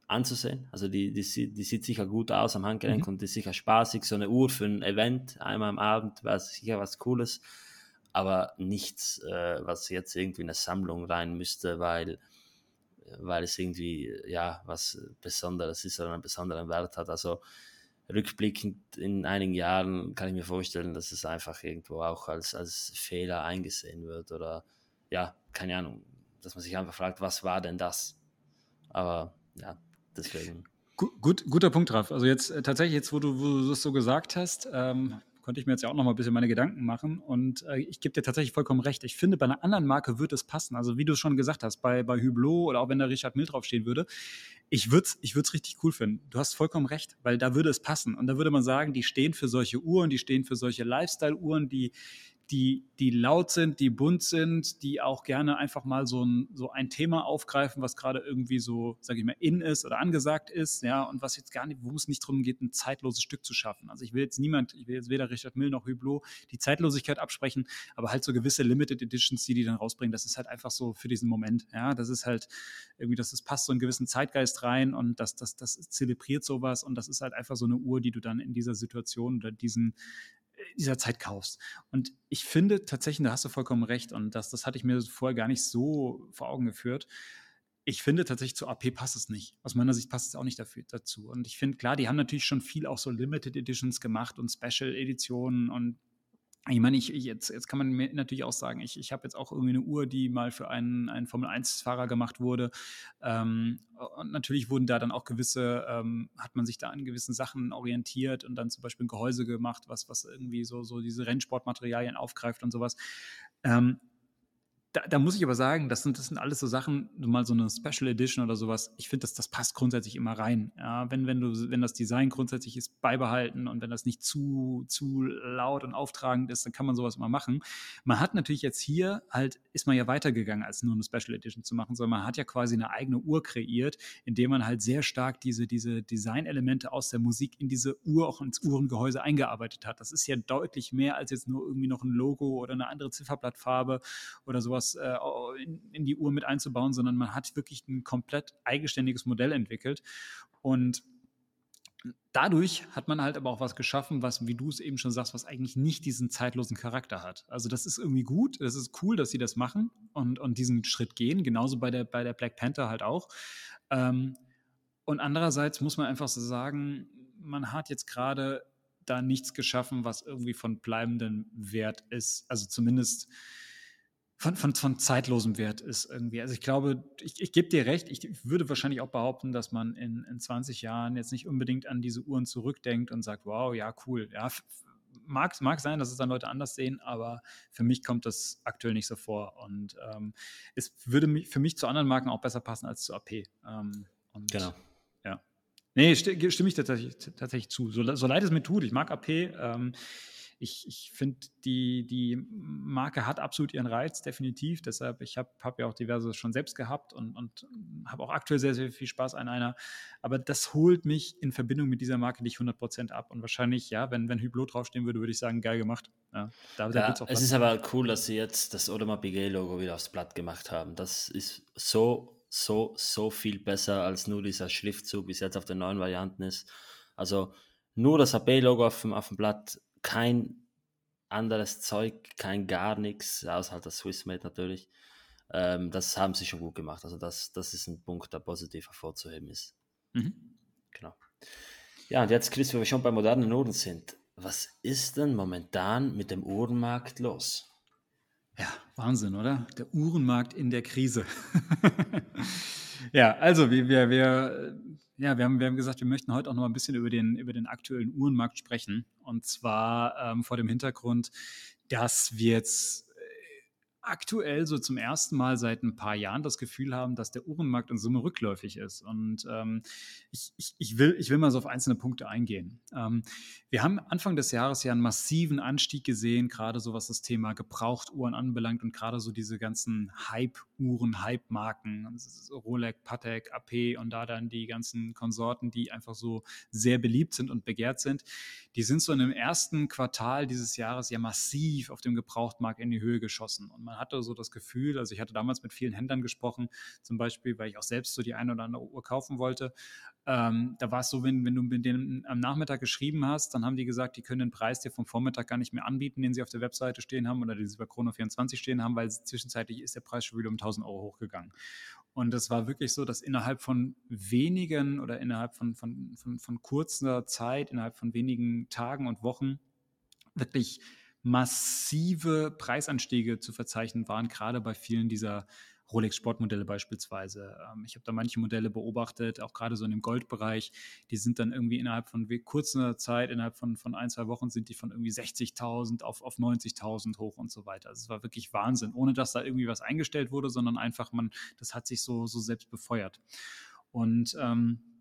anzusehen. Also die, die, die sieht sicher gut aus am Handgelenk mhm. und ist sicher spaßig. So eine Uhr für ein Event einmal am Abend wäre sicher was Cooles, aber nichts, äh, was jetzt irgendwie in eine Sammlung rein müsste, weil, weil es irgendwie ja was Besonderes ist oder einen besonderen Wert hat. Also rückblickend in einigen Jahren kann ich mir vorstellen, dass es einfach irgendwo auch als, als Fehler eingesehen wird oder ja, keine Ahnung, dass man sich einfach fragt, was war denn das? Aber ja, deswegen. Gut, guter Punkt, Ralf. Also jetzt äh, tatsächlich, jetzt wo du, wo du das so gesagt hast, ähm, konnte ich mir jetzt ja auch noch mal ein bisschen meine Gedanken machen. Und äh, ich gebe dir tatsächlich vollkommen recht. Ich finde, bei einer anderen Marke wird es passen. Also wie du schon gesagt hast, bei, bei Hublot oder auch wenn da Richard Mill draufstehen würde, ich würde es ich richtig cool finden. Du hast vollkommen recht, weil da würde es passen. Und da würde man sagen, die stehen für solche Uhren, die stehen für solche Lifestyle-Uhren, die, die, die laut sind, die bunt sind, die auch gerne einfach mal so ein, so ein Thema aufgreifen, was gerade irgendwie so, sage ich mal, in ist oder angesagt ist, ja, und was jetzt gar nicht, wo es nicht darum geht, ein zeitloses Stück zu schaffen. Also ich will jetzt niemand, ich will jetzt weder Richard Mill noch Hublot die Zeitlosigkeit absprechen, aber halt so gewisse Limited Editions, die die dann rausbringen, das ist halt einfach so für diesen Moment, ja, das ist halt irgendwie, das, das passt so einen gewissen Zeitgeist rein und das, das, das zelebriert sowas und das ist halt einfach so eine Uhr, die du dann in dieser Situation oder diesen, dieser Zeit kaufst. Und ich finde tatsächlich, da hast du vollkommen recht, und das, das hatte ich mir vorher gar nicht so vor Augen geführt. Ich finde tatsächlich zu AP passt es nicht. Aus meiner Sicht passt es auch nicht dafür, dazu. Und ich finde, klar, die haben natürlich schon viel auch so Limited Editions gemacht und Special Editionen und ich meine, ich, jetzt, jetzt kann man mir natürlich auch sagen, ich, ich habe jetzt auch irgendwie eine Uhr, die mal für einen, einen Formel-1-Fahrer gemacht wurde. Ähm, und natürlich wurden da dann auch gewisse, ähm, hat man sich da an gewissen Sachen orientiert und dann zum Beispiel ein Gehäuse gemacht, was, was irgendwie so, so diese Rennsportmaterialien aufgreift und sowas. Ähm, da, da, muss ich aber sagen, das sind, das sind alles so Sachen, mal so eine Special Edition oder sowas. Ich finde, das, das passt grundsätzlich immer rein. Ja, wenn, wenn, du, wenn das Design grundsätzlich ist, beibehalten und wenn das nicht zu, zu laut und auftragend ist, dann kann man sowas mal machen. Man hat natürlich jetzt hier halt, ist man ja weitergegangen, als nur eine Special Edition zu machen, sondern man hat ja quasi eine eigene Uhr kreiert, indem man halt sehr stark diese, diese Design-Elemente aus der Musik in diese Uhr, auch ins Uhrengehäuse eingearbeitet hat. Das ist ja deutlich mehr als jetzt nur irgendwie noch ein Logo oder eine andere Zifferblattfarbe oder sowas was äh, in, in, die Uhr mit einzubauen, sondern man hat wirklich ein komplett eigenständiges Modell entwickelt. Und dadurch hat man halt aber auch was geschaffen, was, wie du es eben schon sagst, was eigentlich nicht diesen zeitlosen Charakter hat. Also das ist irgendwie gut, das ist cool, dass sie das machen und, und diesen Schritt gehen, genauso bei der, bei der Black Panther halt auch. Ähm, und andererseits muss man einfach so sagen, man hat jetzt gerade da nichts geschaffen, was irgendwie von bleibendem Wert ist. Also zumindest von, von, von zeitlosem Wert ist irgendwie. Also ich glaube, ich, ich gebe dir recht, ich würde wahrscheinlich auch behaupten, dass man in, in 20 Jahren jetzt nicht unbedingt an diese Uhren zurückdenkt und sagt, wow, ja, cool. Ja, mag, mag sein, dass es dann Leute anders sehen, aber für mich kommt das aktuell nicht so vor. Und ähm, es würde mich, für mich zu anderen Marken auch besser passen als zu AP. Ähm, genau. Ja. Nee, stimme ich tatsächlich, tatsächlich zu. So, so leid es mir tut, ich mag AP. Ähm, ich, ich finde, die, die Marke hat absolut ihren Reiz, definitiv. Deshalb, ich habe hab ja auch diverse schon selbst gehabt und, und habe auch aktuell sehr, sehr viel Spaß an einer. Aber das holt mich in Verbindung mit dieser Marke nicht 100% ab. Und wahrscheinlich, ja, wenn, wenn Hublot draufstehen würde, würde ich sagen, geil gemacht. Ja, da, da ja, es ist aber cool, dass sie jetzt das Audemars Piguet-Logo wieder aufs Blatt gemacht haben. Das ist so, so, so viel besser als nur dieser Schriftzug, wie es jetzt auf den neuen Varianten ist. Also nur das AP-Logo auf, auf dem Blatt kein anderes Zeug, kein gar nichts, außer halt das Swissmade natürlich. Ähm, das haben sie schon gut gemacht. Also das, das ist ein Punkt, der positiv hervorzuheben ist. Mhm. Genau. Ja, und jetzt, Chris, wo wir schon bei modernen Uhren sind, was ist denn momentan mit dem Uhrenmarkt los? Ja, Wahnsinn, oder? Der Uhrenmarkt in der Krise. ja, also wir, wir, wir ja, wir haben, wir haben gesagt, wir möchten heute auch noch ein bisschen über den, über den aktuellen Uhrenmarkt sprechen. Und zwar ähm, vor dem Hintergrund, dass wir jetzt aktuell so zum ersten Mal seit ein paar Jahren das Gefühl haben, dass der Uhrenmarkt in Summe rückläufig ist. Und ähm, ich, ich, ich, will, ich will mal so auf einzelne Punkte eingehen. Ähm, wir haben Anfang des Jahres ja einen massiven Anstieg gesehen, gerade so was das Thema Gebrauchtuhren anbelangt und gerade so diese ganzen Hype-Uhren, Hype-Marken, Rolex, Patek, AP und da dann die ganzen Konsorten, die einfach so sehr beliebt sind und begehrt sind, die sind so in dem ersten Quartal dieses Jahres ja massiv auf dem Gebrauchtmarkt in die Höhe geschossen. Und man hatte so das Gefühl, also ich hatte damals mit vielen Händlern gesprochen, zum Beispiel, weil ich auch selbst so die eine oder andere Uhr kaufen wollte. Ähm, da war es so, wenn, wenn du mit denen am Nachmittag geschrieben hast, dann haben die gesagt, die können den Preis dir vom Vormittag gar nicht mehr anbieten, den sie auf der Webseite stehen haben oder den sie bei Chrono24 stehen haben, weil zwischenzeitlich ist der Preis schon wieder um 1000 Euro hochgegangen. Und es war wirklich so, dass innerhalb von wenigen oder innerhalb von, von, von, von kurzer Zeit, innerhalb von wenigen Tagen und Wochen wirklich massive Preisanstiege zu verzeichnen waren, gerade bei vielen dieser Rolex Sportmodelle beispielsweise. Ähm, ich habe da manche Modelle beobachtet, auch gerade so in dem Goldbereich. Die sind dann irgendwie innerhalb von kurzer Zeit, innerhalb von, von ein, zwei Wochen, sind die von irgendwie 60.000 auf, auf 90.000 hoch und so weiter. Also es war wirklich Wahnsinn, ohne dass da irgendwie was eingestellt wurde, sondern einfach man, das hat sich so, so selbst befeuert. Und ähm,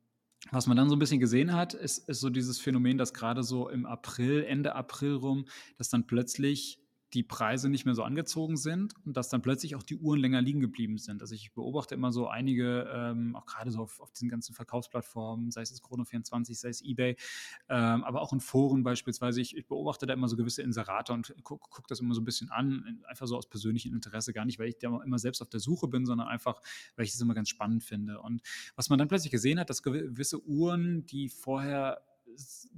was man dann so ein bisschen gesehen hat, ist, ist so dieses Phänomen, dass gerade so im April, Ende April rum, dass dann plötzlich die Preise nicht mehr so angezogen sind und dass dann plötzlich auch die Uhren länger liegen geblieben sind. Also ich beobachte immer so einige, ähm, auch gerade so auf, auf, diesen ganzen Verkaufsplattformen, sei es Chrono24, sei es eBay, ähm, aber auch in Foren beispielsweise. Ich, ich, beobachte da immer so gewisse Inserate und gucke guck das immer so ein bisschen an, einfach so aus persönlichem Interesse, gar nicht, weil ich da immer selbst auf der Suche bin, sondern einfach, weil ich es immer ganz spannend finde. Und was man dann plötzlich gesehen hat, dass gewisse Uhren, die vorher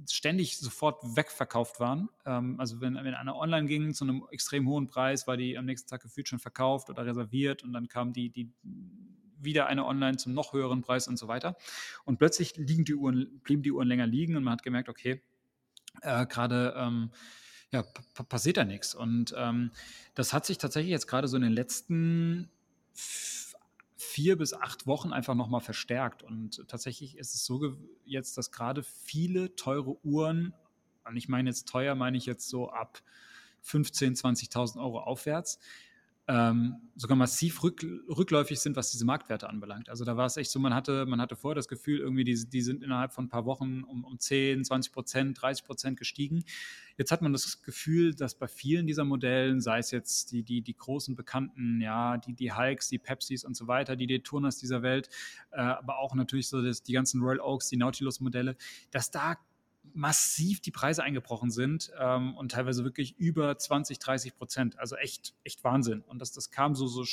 ständig sofort wegverkauft waren. Ähm, also wenn, wenn einer online ging zu einem extrem hohen Preis, war die am nächsten Tag gefühlt schon verkauft oder reserviert und dann kam die, die wieder eine online zum noch höheren Preis und so weiter. Und plötzlich liegen die Uhren, blieben die Uhren länger liegen und man hat gemerkt, okay, äh, gerade ähm, ja, passiert da nichts. Und ähm, das hat sich tatsächlich jetzt gerade so in den letzten vier bis acht Wochen einfach nochmal verstärkt. Und tatsächlich ist es so jetzt, dass gerade viele teure Uhren, und ich meine jetzt teuer, meine ich jetzt so ab 15.000, 20.000 Euro aufwärts, ähm, sogar massiv rück, rückläufig sind, was diese Marktwerte anbelangt. Also da war es echt so, man hatte, man hatte vorher das Gefühl, irgendwie, die, die sind innerhalb von ein paar Wochen um, um 10, 20 Prozent, 30 Prozent gestiegen. Jetzt hat man das Gefühl, dass bei vielen dieser Modellen, sei es jetzt die, die, die großen Bekannten, ja, die, die Hulks, die Pepsis und so weiter, die Daytonas dieser Welt, äh, aber auch natürlich so das, die ganzen Royal Oaks, die Nautilus-Modelle, dass da massiv die Preise eingebrochen sind ähm, und teilweise wirklich über 20, 30 Prozent. Also echt, echt Wahnsinn. Und das, das kam so, so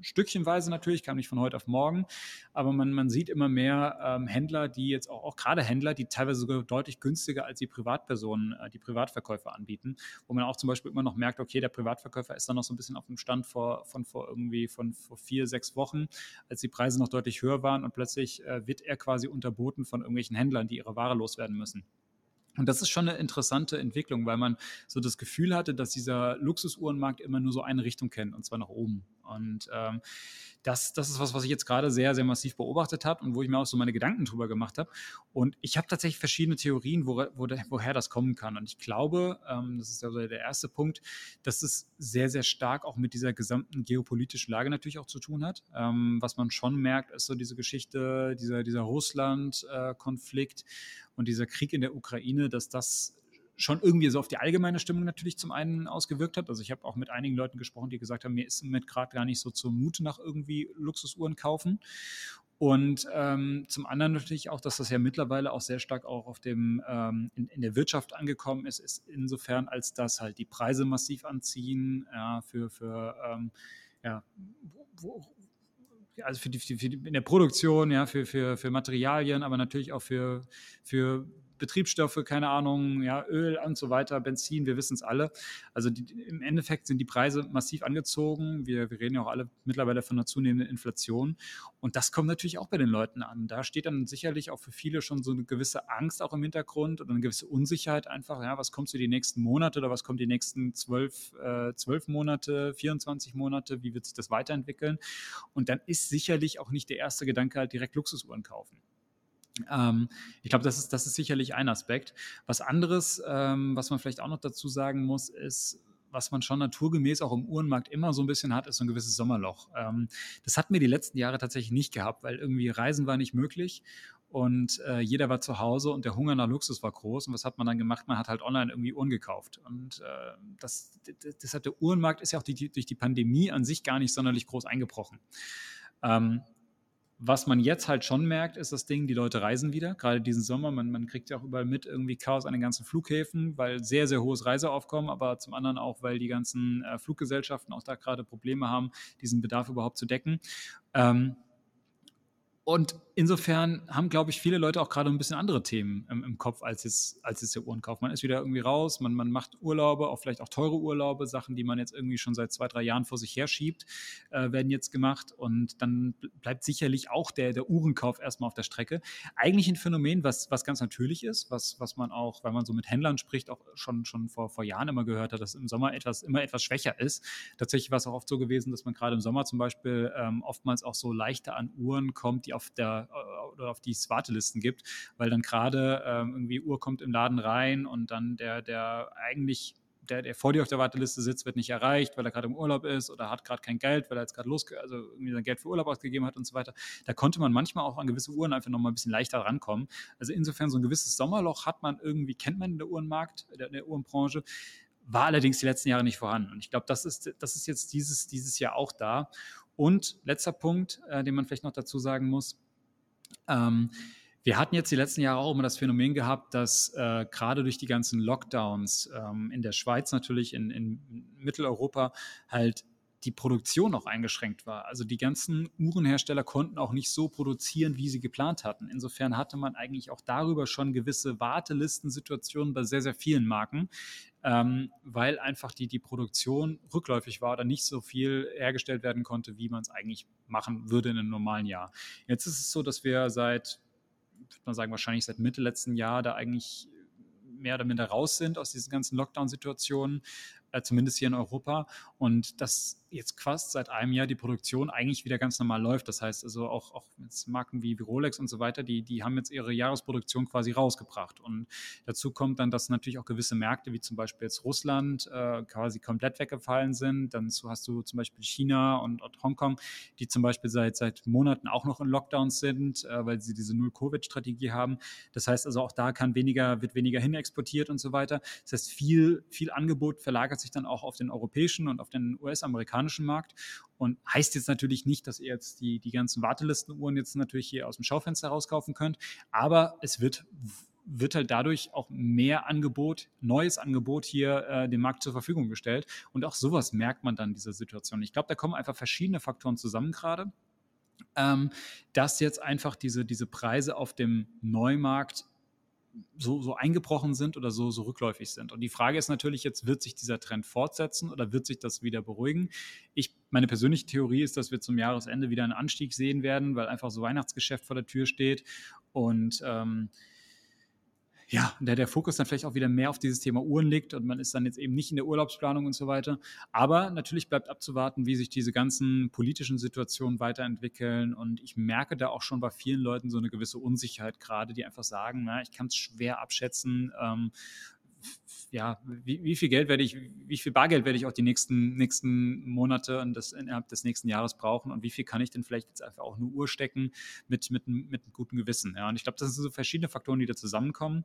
stückchenweise natürlich, kam nicht von heute auf morgen, aber man, man sieht immer mehr ähm, Händler, die jetzt auch, auch gerade Händler, die teilweise sogar deutlich günstiger als die Privatpersonen, äh, die Privatverkäufer anbieten, wo man auch zum Beispiel immer noch merkt, okay, der Privatverkäufer ist dann noch so ein bisschen auf dem Stand vor, von vor irgendwie von vor vier, sechs Wochen, als die Preise noch deutlich höher waren und plötzlich äh, wird er quasi unterboten von irgendwelchen Händlern, die ihre Ware loswerden müssen. Und das ist schon eine interessante Entwicklung, weil man so das Gefühl hatte, dass dieser Luxusuhrenmarkt immer nur so eine Richtung kennt, und zwar nach oben. Und ähm, das, das ist was, was ich jetzt gerade sehr, sehr massiv beobachtet habe und wo ich mir auch so meine Gedanken drüber gemacht habe. Und ich habe tatsächlich verschiedene Theorien, wo, wo, woher das kommen kann. Und ich glaube, ähm, das ist ja so der erste Punkt, dass es sehr, sehr stark auch mit dieser gesamten geopolitischen Lage natürlich auch zu tun hat. Ähm, was man schon merkt, ist so diese Geschichte, dieser, dieser Russland-Konflikt äh, und dieser Krieg in der Ukraine, dass das schon irgendwie so auf die allgemeine Stimmung natürlich zum einen ausgewirkt hat. Also ich habe auch mit einigen Leuten gesprochen, die gesagt haben, mir ist mit gerade gar nicht so zur Mut nach irgendwie Luxusuhren kaufen. Und ähm, zum anderen natürlich auch, dass das ja mittlerweile auch sehr stark auch auf dem ähm, in, in, der Wirtschaft angekommen ist, ist insofern, als dass halt die Preise massiv anziehen ja, für, für ähm, ja, wo, also für die, für die, in der Produktion, ja, für, für, für Materialien, aber natürlich auch für, für Betriebsstoffe, keine Ahnung, ja, Öl und so weiter, Benzin, wir wissen es alle. Also die, im Endeffekt sind die Preise massiv angezogen. Wir, wir reden ja auch alle mittlerweile von einer zunehmenden Inflation. Und das kommt natürlich auch bei den Leuten an. Da steht dann sicherlich auch für viele schon so eine gewisse Angst auch im Hintergrund oder eine gewisse Unsicherheit einfach. Ja, was kommt so die nächsten Monate oder was kommt die nächsten zwölf, äh, zwölf Monate, 24 Monate? Wie wird sich das weiterentwickeln? Und dann ist sicherlich auch nicht der erste Gedanke halt direkt Luxusuhren kaufen. Ähm, ich glaube, das ist, das ist sicherlich ein Aspekt. Was anderes, ähm, was man vielleicht auch noch dazu sagen muss, ist, was man schon naturgemäß auch im Uhrenmarkt immer so ein bisschen hat, ist so ein gewisses Sommerloch. Ähm, das hatten wir die letzten Jahre tatsächlich nicht gehabt, weil irgendwie Reisen war nicht möglich und äh, jeder war zu Hause und der Hunger nach Luxus war groß. Und was hat man dann gemacht? Man hat halt online irgendwie Uhren gekauft. Und äh, das, deshalb der Uhrenmarkt ist ja auch die, die, durch die Pandemie an sich gar nicht sonderlich groß eingebrochen. Ähm, Was man jetzt halt schon merkt, ist das Ding, die Leute reisen wieder, gerade diesen Sommer. Man, man kriegt ja auch überall mit irgendwie Chaos an den ganzen Flughäfen, weil sehr, sehr hohes Reiseaufkommen, aber zum anderen auch, weil die ganzen äh, Fluggesellschaften auch da gerade Probleme haben, diesen Bedarf überhaupt zu decken. Ähm, und insofern haben, glaube ich, viele Leute auch gerade ein bisschen andere Themen im, im, Kopf als jetzt, als jetzt der Uhrenkauf. Man ist wieder irgendwie raus, man, man macht Urlaube, auch vielleicht auch teure Urlaube, Sachen, die man jetzt irgendwie schon seit zwei, drei Jahren vor sich herschiebt, äh, werden jetzt gemacht. Und dann bleibt sicherlich auch der, der Uhrenkauf erstmal auf der Strecke. Eigentlich ein Phänomen, was, was ganz natürlich ist, was, was man auch, weil man so mit Händlern spricht, auch schon, schon vor, vor Jahren immer gehört hat, dass im Sommer etwas, immer etwas schwächer ist. Tatsächlich war es auch oft so gewesen, dass man gerade im Sommer zum Beispiel ähm, oftmals auch so leichter an Uhren kommt, die auf der äh, oder auf die es Wartelisten gibt, weil dann gerade ähm, irgendwie Uhr kommt im Laden rein und dann der, der eigentlich der, der vor dir auf der Warteliste sitzt, wird nicht erreicht, weil er gerade im Urlaub ist oder hat gerade kein Geld, weil er jetzt gerade los, also irgendwie sein Geld für Urlaub ausgegeben hat und so weiter. Da konnte man manchmal auch an gewisse Uhren einfach nochmal ein bisschen leichter rankommen. Also insofern so ein gewisses Sommerloch hat man irgendwie, kennt man in der Uhrenmarkt, in der, der Uhrenbranche, war allerdings die letzten Jahre nicht vorhanden. Und ich glaube, das ist, das ist jetzt dieses, dieses Jahr auch da. Und letzter Punkt, äh, den man vielleicht noch dazu sagen muss, ähm, wir hatten jetzt die letzten Jahre auch immer das Phänomen gehabt, dass äh, gerade durch die ganzen Lockdowns ähm, in der Schweiz natürlich, in, in, Mitteleuropa halt die Produktion auch eingeschränkt war. Also die ganzen Uhrenhersteller konnten auch nicht so produzieren, wie sie geplant hatten. Insofern hatte man eigentlich auch darüber schon gewisse Wartelistensituationen bei sehr, sehr vielen Marken, ähm, weil einfach die, die Produktion rückläufig war oder nicht so viel hergestellt werden konnte, wie man es eigentlich machen würde in einem normalen Jahr. Jetzt ist es so, dass wir seit, würde man sagen, wahrscheinlich seit Mitte letzten Jahr da eigentlich mehr oder minder raus sind aus diesen ganzen Lockdown-Situationen, äh, zumindest hier in Europa. Und das jetzt fast seit einem Jahr die Produktion eigentlich wieder ganz normal läuft. Das heißt also auch, auch jetzt Marken wie, Rolex und so weiter, die, die haben jetzt ihre Jahresproduktion quasi rausgebracht. Und dazu kommt dann, dass natürlich auch gewisse Märkte, wie zum Beispiel jetzt Russland, äh, quasi komplett weggefallen sind. Dann hast du zum Beispiel China und, und Hongkong, die zum Beispiel seit, seit Monaten auch noch in Lockdowns sind, äh, weil sie diese Null-Covid-Strategie haben. Das heißt also auch da kann weniger, wird weniger hin exportiert und so weiter. Das heißt, viel, viel Angebot verlagert sich dann auch auf den europäischen und auf den US-amerikanischen amerikanischen Markt. Und heißt jetzt natürlich nicht, dass ihr jetzt die, die ganzen Wartelistenuhren jetzt natürlich hier aus dem Schaufenster rauskaufen könnt, aber es wird wird halt dadurch auch mehr Angebot, neues Angebot hier äh, dem Markt zur Verfügung gestellt. Und auch sowas merkt man dann in dieser Situation. Ich glaube, da kommen einfach verschiedene Faktoren zusammen gerade, ähm, dass jetzt einfach diese, diese Preise auf dem Neumarkt so, so eingebrochen sind oder so, so rückläufig sind. Und die Frage ist natürlich jetzt, wird sich dieser Trend fortsetzen oder wird sich das wieder beruhigen? Ich, meine persönliche Theorie ist, dass wir zum Jahresende wieder einen Anstieg sehen werden, weil einfach so Weihnachtsgeschäft vor der Tür steht und ähm, ja, der, der Fokus dann vielleicht auch wieder mehr auf dieses Thema Uhren liegt und man ist dann jetzt eben nicht in der Urlaubsplanung und so weiter. Aber natürlich bleibt abzuwarten, wie sich diese ganzen politischen Situationen weiterentwickeln. Und ich merke da auch schon bei vielen Leuten so eine gewisse Unsicherheit gerade, die einfach sagen, na, ich kann es schwer abschätzen, ähm, ja, wie, wie, viel Geld werde ich, wie viel Bargeld werde ich auch die nächsten, nächsten Monate und das innerhalb des nächsten Jahres brauchen und wie viel kann ich denn vielleicht jetzt einfach auch eine Uhr stecken mit, mit, mit einem guten Gewissen. Ja, und ich glaube, das sind so verschiedene Faktoren, die da zusammenkommen.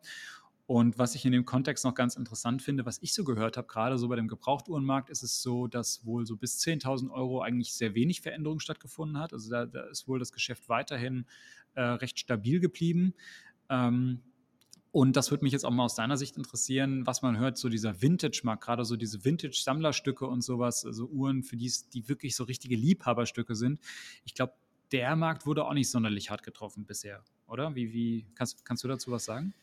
Und was ich in dem Kontext noch ganz interessant finde, was ich so gehört habe, gerade so bei dem Gebrauchtuhrenmarkt, ist es so, dass wohl so bis 10.000 Euro eigentlich sehr wenig Veränderung stattgefunden hat. Also da, da ist wohl das Geschäft weiterhin äh, recht stabil geblieben. Ähm, und das würde mich jetzt auch mal aus deiner Sicht interessieren, was man hört, so dieser Vintage-Markt, gerade so diese Vintage-Sammlerstücke und sowas, also Uhren, für die die wirklich so richtige Liebhaberstücke sind. Ich glaube, der Markt wurde auch nicht sonderlich hart getroffen bisher, oder? Wie, wie kannst, kannst du dazu was sagen?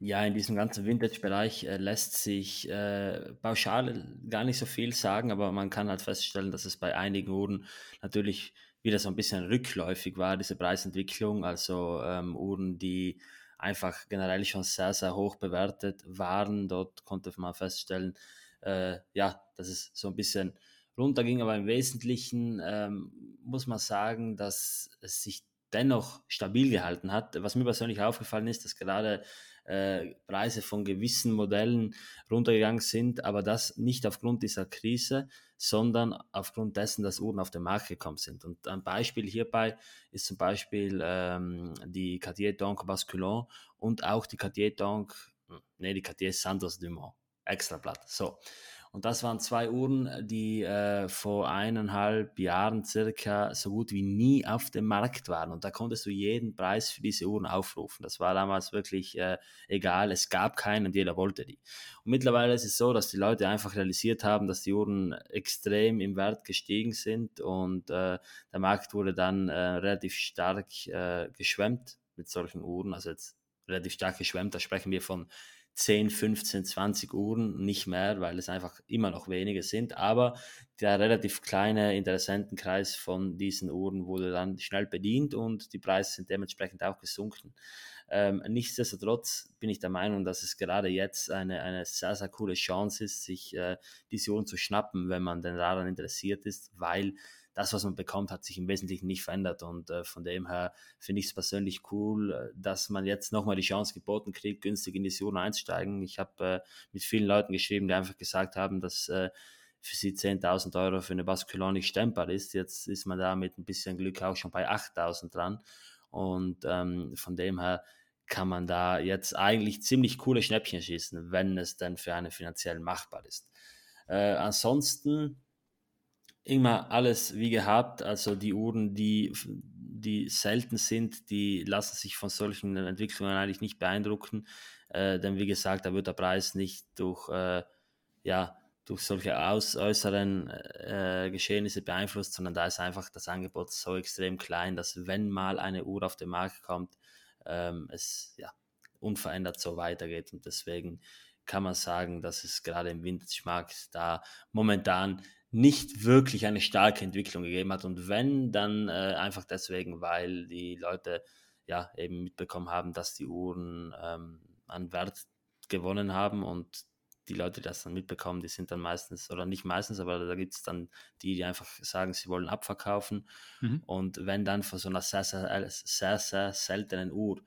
Ja, in diesem ganzen Vintage-Bereich äh, lässt sich äh, pauschal gar nicht so viel sagen, aber man kann halt feststellen, dass es bei einigen Uhren natürlich wieder so ein bisschen rückläufig war, diese Preisentwicklung. Also ähm, Uhren, die einfach generell schon sehr, sehr hoch bewertet waren. Dort konnte man feststellen, äh, ja, dass es so ein bisschen runterging, aber im Wesentlichen ähm, muss man sagen, dass es sich dennoch stabil gehalten hat. Was mir persönlich aufgefallen ist, dass gerade äh, Preise von gewissen Modellen runtergegangen sind, aber das nicht aufgrund dieser Krise, sondern aufgrund dessen, dass Uhren auf den Markt gekommen sind. Und ein Beispiel hierbei ist zum Beispiel ähm, die Cartier Donk Basculon und auch die Cartier Donk, nee, die Cartier Sanders Dumont. Extrablatt. So. Und das waren zwei Uhren, die äh, vor eineinhalb Jahren circa so gut wie nie auf dem Markt waren. Und da konntest du jeden Preis für diese Uhren aufrufen. Das war damals wirklich äh, egal. Es gab keinen und jeder wollte die. Und mittlerweile ist es so, dass die Leute einfach realisiert haben, dass die Uhren extrem im Wert gestiegen sind und äh, der Markt wurde dann äh, relativ stark äh, geschwemmt mit solchen Uhren. Also jetzt relativ stark geschwemmt, da sprechen wir von 10, 15, 20 Uhren, nicht mehr, weil es einfach immer noch wenige sind. Aber der relativ kleine Interessentenkreis von diesen Uhren wurde dann schnell bedient und die Preise sind dementsprechend auch gesunken. Ähm, nichtsdestotrotz bin ich der Meinung, dass es gerade jetzt eine, eine sehr, sehr coole Chance ist, sich äh, diese Uhren zu schnappen, wenn man denn daran interessiert ist, weil das, was man bekommt, hat sich im Wesentlichen nicht verändert. Und äh, von dem her finde ich es persönlich cool, dass man jetzt nochmal die Chance geboten kriegt, günstig in die Sion einzusteigen. Ich habe äh, mit vielen Leuten geschrieben, die einfach gesagt haben, dass äh, für sie 10.000 Euro für eine Basculon nicht stemmbar ist. Jetzt ist man da mit ein bisschen Glück auch schon bei 8.000 dran. Und ähm, von dem her kann man da jetzt eigentlich ziemlich coole Schnäppchen schießen, wenn es denn für einen finanziell machbar ist. Äh, ansonsten immer alles wie gehabt. Also die Uhren, die, die selten sind, die lassen sich von solchen Entwicklungen eigentlich nicht beeindrucken. Äh, denn wie gesagt, da wird der Preis nicht durch, äh, ja, durch solche aus, äußeren äh, Geschehnisse beeinflusst, sondern da ist einfach das Angebot so extrem klein, dass wenn mal eine Uhr auf den Markt kommt, ähm, es ja, unverändert so weitergeht. Und deswegen kann man sagen, dass es gerade im Vintage-Markt da momentan nicht wirklich eine starke Entwicklung gegeben hat. Und wenn, dann äh, einfach deswegen, weil die Leute ja eben mitbekommen haben, dass die Uhren ähm, an Wert gewonnen haben und die Leute, die das dann mitbekommen, die sind dann meistens, oder nicht meistens, aber da gibt es dann die, die einfach sagen, sie wollen abverkaufen. Mhm. Und wenn dann von so einer sehr, sehr, sehr, sehr seltenen Uhr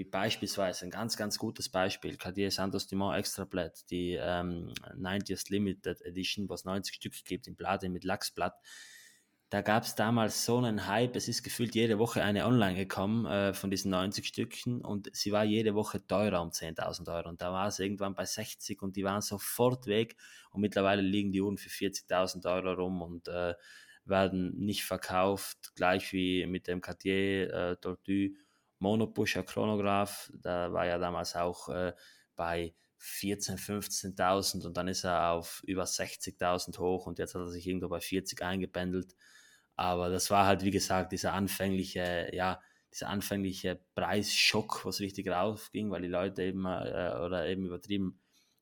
wie beispielsweise ein ganz, ganz gutes Beispiel, Cartier Santos Dumont Extra Blatt, die ähm, 90th Limited Edition, was 90 Stück gibt in Platin mit Lachsblatt. Da gab es damals so einen Hype, es ist gefühlt jede Woche eine online gekommen äh, von diesen 90 Stücken und sie war jede Woche teurer um 10.000 Euro und da war es irgendwann bei 60 und die waren sofort weg und mittlerweile liegen die Uhren für 40.000 Euro rum und äh, werden nicht verkauft, gleich wie mit dem Cartier äh, Tortue Monopusher Chronograph, da war ja damals auch äh, bei 14.000, 15.000 und dann ist er auf über 60.000 hoch und jetzt hat er sich irgendwo bei 40 eingependelt. Aber das war halt, wie gesagt, dieser anfängliche, ja, dieser anfängliche Preisschock, was richtig raufging, weil die Leute eben äh, oder eben übertrieben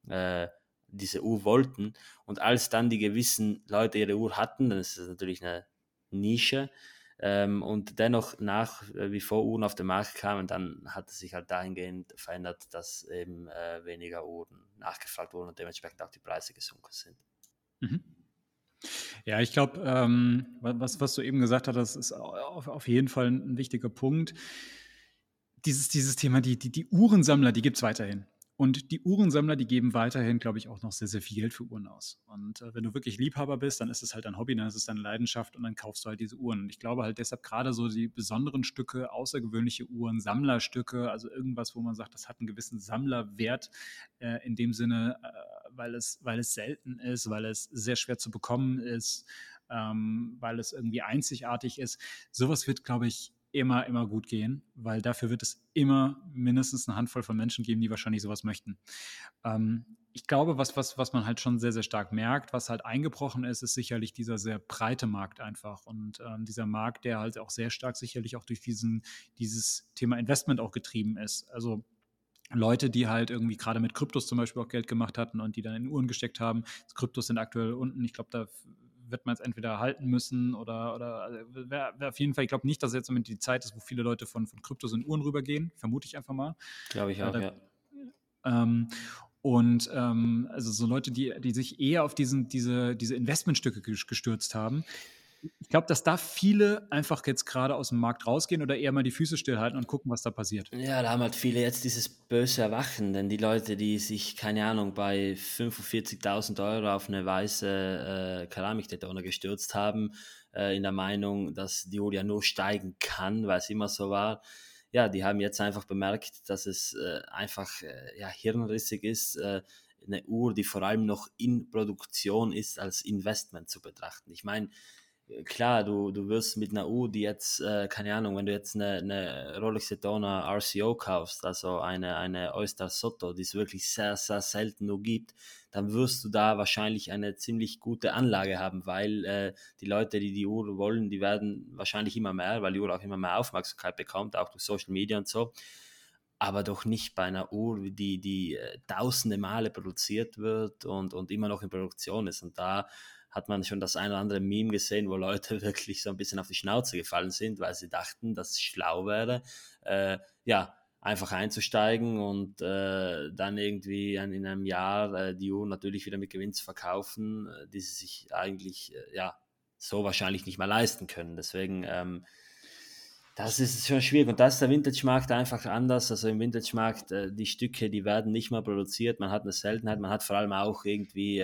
äh, diese Uhr wollten. Und als dann die gewissen Leute ihre Uhr hatten, dann ist das natürlich eine Nische, ähm, und dennoch nach äh, wie vor Uhren auf den Markt kamen, dann hat es sich halt dahingehend verändert, dass eben äh, weniger Uhren nachgefragt wurden und dementsprechend auch die Preise gesunken sind. Mhm. Ja, ich glaube, ähm, was, was du eben gesagt hast, das ist auf, auf jeden Fall ein wichtiger Punkt. Dieses, dieses Thema, die, die, die Uhrensammler, die gibt es weiterhin. Und die Uhrensammler, die geben weiterhin, glaube ich, auch noch sehr, sehr viel Geld für Uhren aus. Und äh, wenn du wirklich Liebhaber bist, dann ist es halt ein Hobby, dann ist es deine Leidenschaft und dann kaufst du halt diese Uhren. Und ich glaube halt deshalb gerade so die besonderen Stücke, außergewöhnliche Uhren, Sammlerstücke, also irgendwas, wo man sagt, das hat einen gewissen Sammlerwert äh, in dem Sinne, äh, weil, es, weil es selten ist, weil es sehr schwer zu bekommen ist, ähm, weil es irgendwie einzigartig ist. Sowas wird, glaube ich, immer, immer gut gehen, weil dafür wird es immer mindestens eine Handvoll von Menschen geben, die wahrscheinlich sowas möchten. Ähm, ich glaube, was, was, was man halt schon sehr, sehr stark merkt, was halt eingebrochen ist, ist sicherlich dieser sehr breite Markt einfach. Und ähm, dieser Markt, der halt auch sehr stark sicherlich auch durch diesen, dieses Thema Investment auch getrieben ist. Also Leute, die halt irgendwie gerade mit Kryptos zum Beispiel auch Geld gemacht hatten und die dann in Uhren gesteckt haben. Kryptos sind aktuell unten. Ich glaube, da wird man es entweder halten müssen oder, oder also wäre wär auf jeden Fall, ich glaube nicht, dass jetzt die Zeit ist, wo viele Leute von, von Kryptos in Uhren rübergehen, vermute ich einfach mal. Glaube ich auch, äh, ja. Ähm, und ähm, also so Leute, die, die sich eher auf diesen, diese, diese Investmentstücke gestürzt haben, ich glaube, dass da viele einfach jetzt gerade aus dem Markt rausgehen oder eher mal die Füße stillhalten und gucken, was da passiert. Ja, da haben halt viele jetzt dieses böse Erwachen, denn die Leute, die sich, keine Ahnung, bei 45.000 Euro auf eine weiße äh, Keramikdetone gestürzt haben, äh, in der Meinung, dass die Uhr ja nur steigen kann, weil es immer so war, ja, die haben jetzt einfach bemerkt, dass es äh, einfach äh, ja, hirnrissig ist, äh, eine Uhr, die vor allem noch in Produktion ist, als Investment zu betrachten. Ich meine, klar, du, du wirst mit einer Uhr, die jetzt, äh, keine Ahnung, wenn du jetzt eine, eine Rolex Daytona RCO kaufst, also eine, eine Oyster Soto, die es wirklich sehr, sehr selten nur gibt, dann wirst du da wahrscheinlich eine ziemlich gute Anlage haben, weil äh, die Leute, die die Uhr wollen, die werden wahrscheinlich immer mehr, weil die Uhr auch immer mehr Aufmerksamkeit bekommt, auch durch Social Media und so. Aber doch nicht bei einer Uhr, die, die äh, tausende Male produziert wird und, und immer noch in Produktion ist. Und da hat man schon das ein oder andere Meme gesehen, wo Leute wirklich so ein bisschen auf die Schnauze gefallen sind, weil sie dachten, dass es schlau wäre, äh, ja, einfach einzusteigen und äh, dann irgendwie in einem Jahr äh, die Uhr natürlich wieder mit Gewinn zu verkaufen, äh, die sie sich eigentlich äh, ja so wahrscheinlich nicht mehr leisten können. Deswegen ähm, das ist schon schwierig und da ist der Vintage-Markt einfach anders. Also im Vintage-Markt, äh, die Stücke, die werden nicht mehr produziert, man hat eine Seltenheit, man hat vor allem auch irgendwie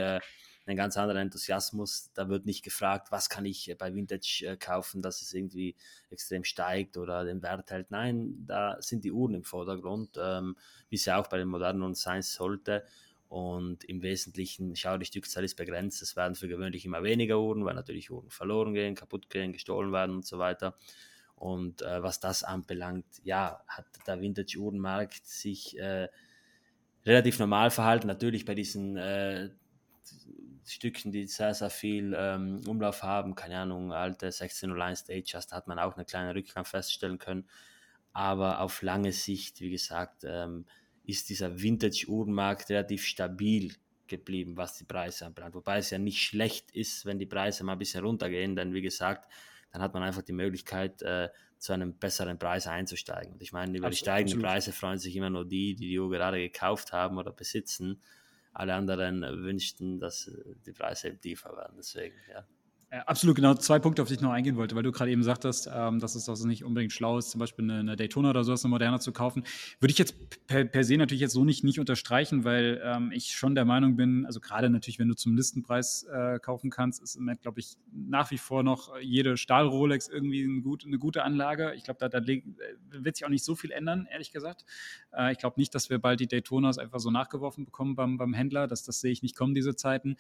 einen ganz anderen Enthusiasmus. Da wird nicht gefragt, was kann ich äh, bei Vintage äh, kaufen, dass es irgendwie extrem steigt oder den Wert hält. Nein, da sind die Uhren im Vordergrund, ähm, wie es ja auch bei den modernen sein sollte. Und im Wesentlichen, schau, die Stückzahl ist begrenzt. Es werden für gewöhnlich immer weniger Uhren, weil natürlich Uhren verloren gehen, kaputt gehen, gestohlen werden und so weiter. Und äh, was das anbelangt, ja, hat der Vintage-Uhrenmarkt sich äh, relativ normal verhalten. Natürlich bei diesen äh, Stückchen, die sehr, sehr viel ähm, Umlauf haben, keine Ahnung, alte 1601 Stages, da hat man auch eine kleine Rückgang feststellen können. Aber auf lange Sicht, wie gesagt, ähm, ist dieser Vintage-Uhrenmarkt relativ stabil geblieben, was die Preise anbelangt. Wobei es ja nicht schlecht ist, wenn die Preise mal ein bisschen runtergehen, denn wie gesagt, dann hat man einfach die Möglichkeit, äh, zu einem besseren Preis einzusteigen. Und ich meine, über absolut, die steigenden absolut. Preise freuen sich immer nur die, die die Uhr gerade gekauft haben oder besitzen alle anderen wünschten, dass die Preise tiefer werden. Deswegen, ja. Äh, absolut, genau. Zwei Punkte, auf die ich noch eingehen wollte, weil du gerade eben sagtest, ähm, dass es also nicht unbedingt schlau ist, zum Beispiel eine, eine Daytona oder sowas, eine moderner zu kaufen. Würde ich jetzt per, per se natürlich jetzt so nicht, nicht unterstreichen, weil ähm, ich schon der Meinung bin, also gerade natürlich, wenn du zum Listenpreis äh, kaufen kannst, ist im Moment, glaube ich, nach wie vor noch jede Stahl-Rolex irgendwie ein gut, eine gute Anlage. Ich glaube, da, da, wird sich auch nicht so viel ändern, ehrlich gesagt. Äh, ich glaube nicht, dass wir bald die Daytonas einfach so nachgeworfen bekommen beim, beim Händler. Das, das sehe ich nicht kommen, diese Zeiten.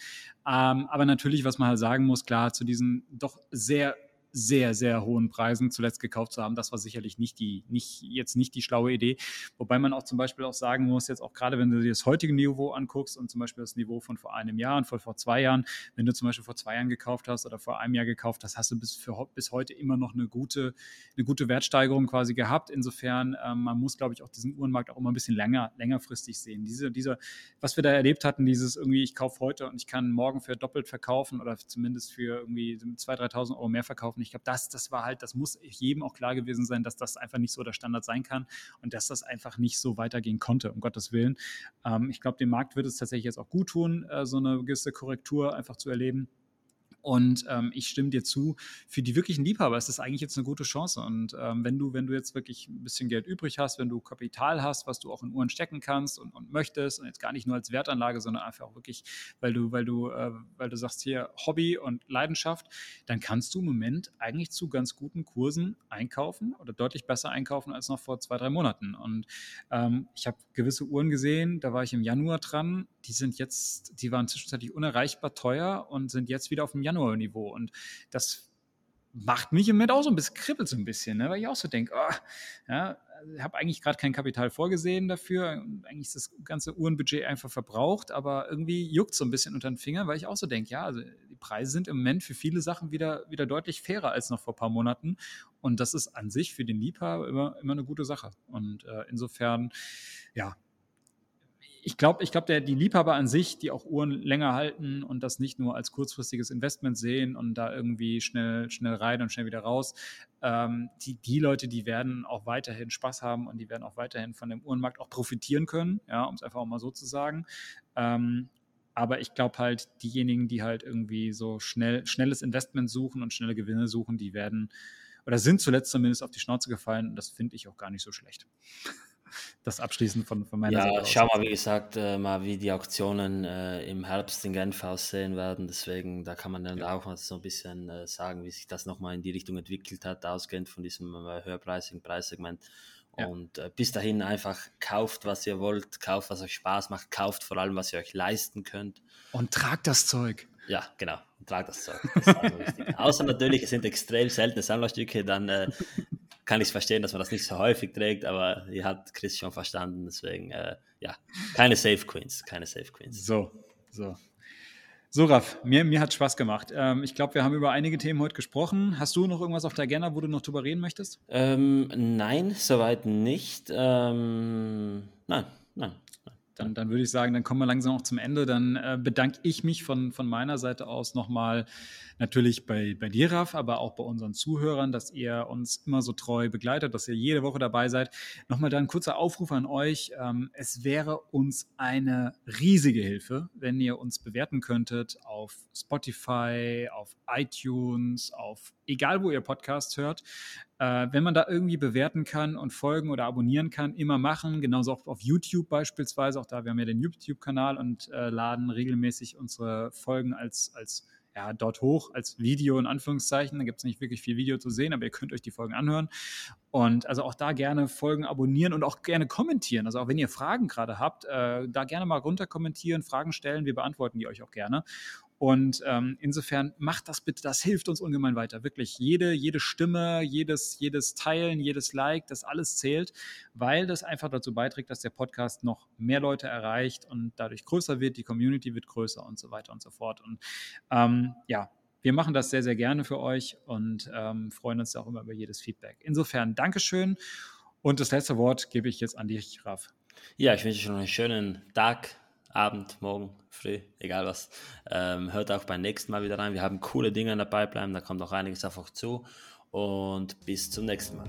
Ähm, aber natürlich, was man halt sagen muss, klar, zu diesen doch sehr sehr, sehr hohen Preisen zuletzt gekauft zu haben. Das war sicherlich nicht die, nicht, jetzt nicht die schlaue Idee. Wobei man auch zum Beispiel auch sagen muss, jetzt auch gerade wenn du dir das heutige Niveau anguckst und zum Beispiel das Niveau von vor einem Jahr und von vor zwei Jahren, wenn du zum Beispiel vor zwei Jahren gekauft hast oder vor einem Jahr gekauft hast, hast du bis, für, bis heute immer noch eine gute, eine gute Wertsteigerung quasi gehabt. Insofern, ähm, man muss, glaube ich, auch diesen Uhrenmarkt auch immer ein bisschen länger, längerfristig sehen. Diese, diese, was wir da erlebt hatten, dieses irgendwie, ich kaufe heute und ich kann morgen für doppelt verkaufen oder zumindest für irgendwie 2.000, 3.000 Euro mehr verkaufen ich glaube, das, das war halt, das muss jedem auch klar gewesen sein, dass das einfach nicht so der Standard sein kann und dass das einfach nicht so weitergehen konnte, um Gottes Willen. Ähm, ich glaube, dem Markt wird es tatsächlich jetzt auch gut tun, äh, so eine gewisse Korrektur einfach zu erleben. Und ähm, ich stimme dir zu, für die wirklichen Liebhaber ist das eigentlich jetzt eine gute Chance. Und ähm, wenn du, wenn du jetzt wirklich ein bisschen Geld übrig hast, wenn du Kapital hast, was du auch in Uhren stecken kannst und, und möchtest, und jetzt gar nicht nur als Wertanlage, sondern einfach auch wirklich, weil du, weil du, äh, weil du sagst hier Hobby und Leidenschaft, dann kannst du im Moment eigentlich zu ganz guten Kursen einkaufen oder deutlich besser einkaufen als noch vor zwei, drei Monaten. Und ähm, ich habe gewisse Uhren gesehen, da war ich im Januar dran, die sind jetzt, die waren zwischenzeitlich unerreichbar teuer und sind jetzt wieder auf dem Januar-Niveau. Und das macht mich im Moment auch so ein bisschen, kribbelt so ein bisschen, ne? weil ich auch so denke, oh, ja, ich habe eigentlich gerade kein Kapital vorgesehen dafür. Eigentlich ist das ganze Uhrenbudget einfach verbraucht, aber irgendwie juckt so ein bisschen unter den Fingern, weil ich auch so denke, ja, also die Preise sind im Moment für viele Sachen wieder, wieder deutlich fairer als noch vor ein paar Monaten. Und das ist an sich für den Liebhaber immer, immer eine gute Sache. Und äh, insofern, ja, ich glaube, ich glaub, die Liebhaber an sich, die auch Uhren länger halten und das nicht nur als kurzfristiges Investment sehen und da irgendwie schnell, schnell rein und schnell wieder raus, ähm, die, die Leute, die werden auch weiterhin Spaß haben und die werden auch weiterhin von dem Uhrenmarkt auch profitieren können, ja, um es einfach auch mal so zu sagen. Ähm, aber ich glaube halt, diejenigen, die halt irgendwie so schnell, schnelles Investment suchen und schnelle Gewinne suchen, die werden oder sind zuletzt zumindest auf die Schnauze gefallen und das finde ich auch gar nicht so schlecht das abschließend von, von meiner ja, Seite. Ja, schau mal, wie gesagt, äh, mal, wie die Auktionen äh, im Herbst in Genf aussehen werden. Deswegen, da kann man dann ja. auch mal so ein bisschen äh, sagen, wie sich das nochmal in die Richtung entwickelt hat, ausgehend von diesem äh, höherpreisigen Preissegment. Ja. Und äh, bis dahin einfach kauft, was ihr wollt, kauft, was euch Spaß macht, kauft vor allem, was ihr euch leisten könnt. Und tragt das Zeug. Ja, genau. Tragt das Zeug. Das ist also wichtig. Außer natürlich, es sind extrem seltene Sammlerstücke, dann äh, kann ich es verstehen, dass man das nicht so häufig trägt, aber ihr habt Chris schon verstanden, deswegen, äh, ja, keine Safe Queens, keine Safe Queens. So, so. So, Raff, mir, mir hat Spaß gemacht. Ähm, ich glaube, wir haben über einige Themen heute gesprochen. Hast du noch irgendwas auf der Agenda, wo du noch drüber reden möchtest? Ähm, nein, soweit nicht. Ähm, nein, nein. Dann, dann, würde ich sagen, dann kommen wir langsam auch zum Ende. Dann äh, bedanke ich mich von, von meiner Seite aus nochmal natürlich bei, bei dir, Raf, aber auch bei unseren Zuhörern, dass ihr uns immer so treu begleitet, dass ihr jede Woche dabei seid. Nochmal da ein kurzer Aufruf an euch. Ähm, es wäre uns eine riesige Hilfe, wenn ihr uns bewerten könntet auf Spotify, auf iTunes, auf egal wo ihr Podcasts hört. Äh, wenn man da irgendwie bewerten kann und folgen oder abonnieren kann, immer machen. Genauso auch auf YouTube beispielsweise. Auch da, wir haben ja den YouTube-Kanal und äh, laden regelmäßig unsere Folgen als, als ja, dort hoch als Video in Anführungszeichen. Da gibt es nicht wirklich viel Video zu sehen, aber ihr könnt euch die Folgen anhören. Und also auch da gerne Folgen abonnieren und auch gerne kommentieren. Also auch wenn ihr Fragen gerade habt, äh, da gerne mal runter kommentieren, Fragen stellen. Wir beantworten die euch auch gerne. Und ähm, insofern macht das bitte, das hilft uns ungemein weiter. Wirklich jede, jede Stimme, jedes, jedes Teilen, jedes Like, das alles zählt, weil das einfach dazu beiträgt, dass der Podcast noch mehr Leute erreicht und dadurch größer wird, die Community wird größer und so weiter und so fort. Und ähm, ja, wir machen das sehr, sehr gerne für euch und ähm, freuen uns auch immer über jedes Feedback. Insofern Dankeschön. Und das letzte Wort gebe ich jetzt an dich, Raf. Ja, ich wünsche euch noch einen schönen Tag, Abend, Morgen, Früh, egal was. Ähm, hört auch beim nächsten Mal wieder rein. Wir haben coole Dinge in der Pipeline, da kommt auch einiges euch zu. Und bis zum nächsten Mal.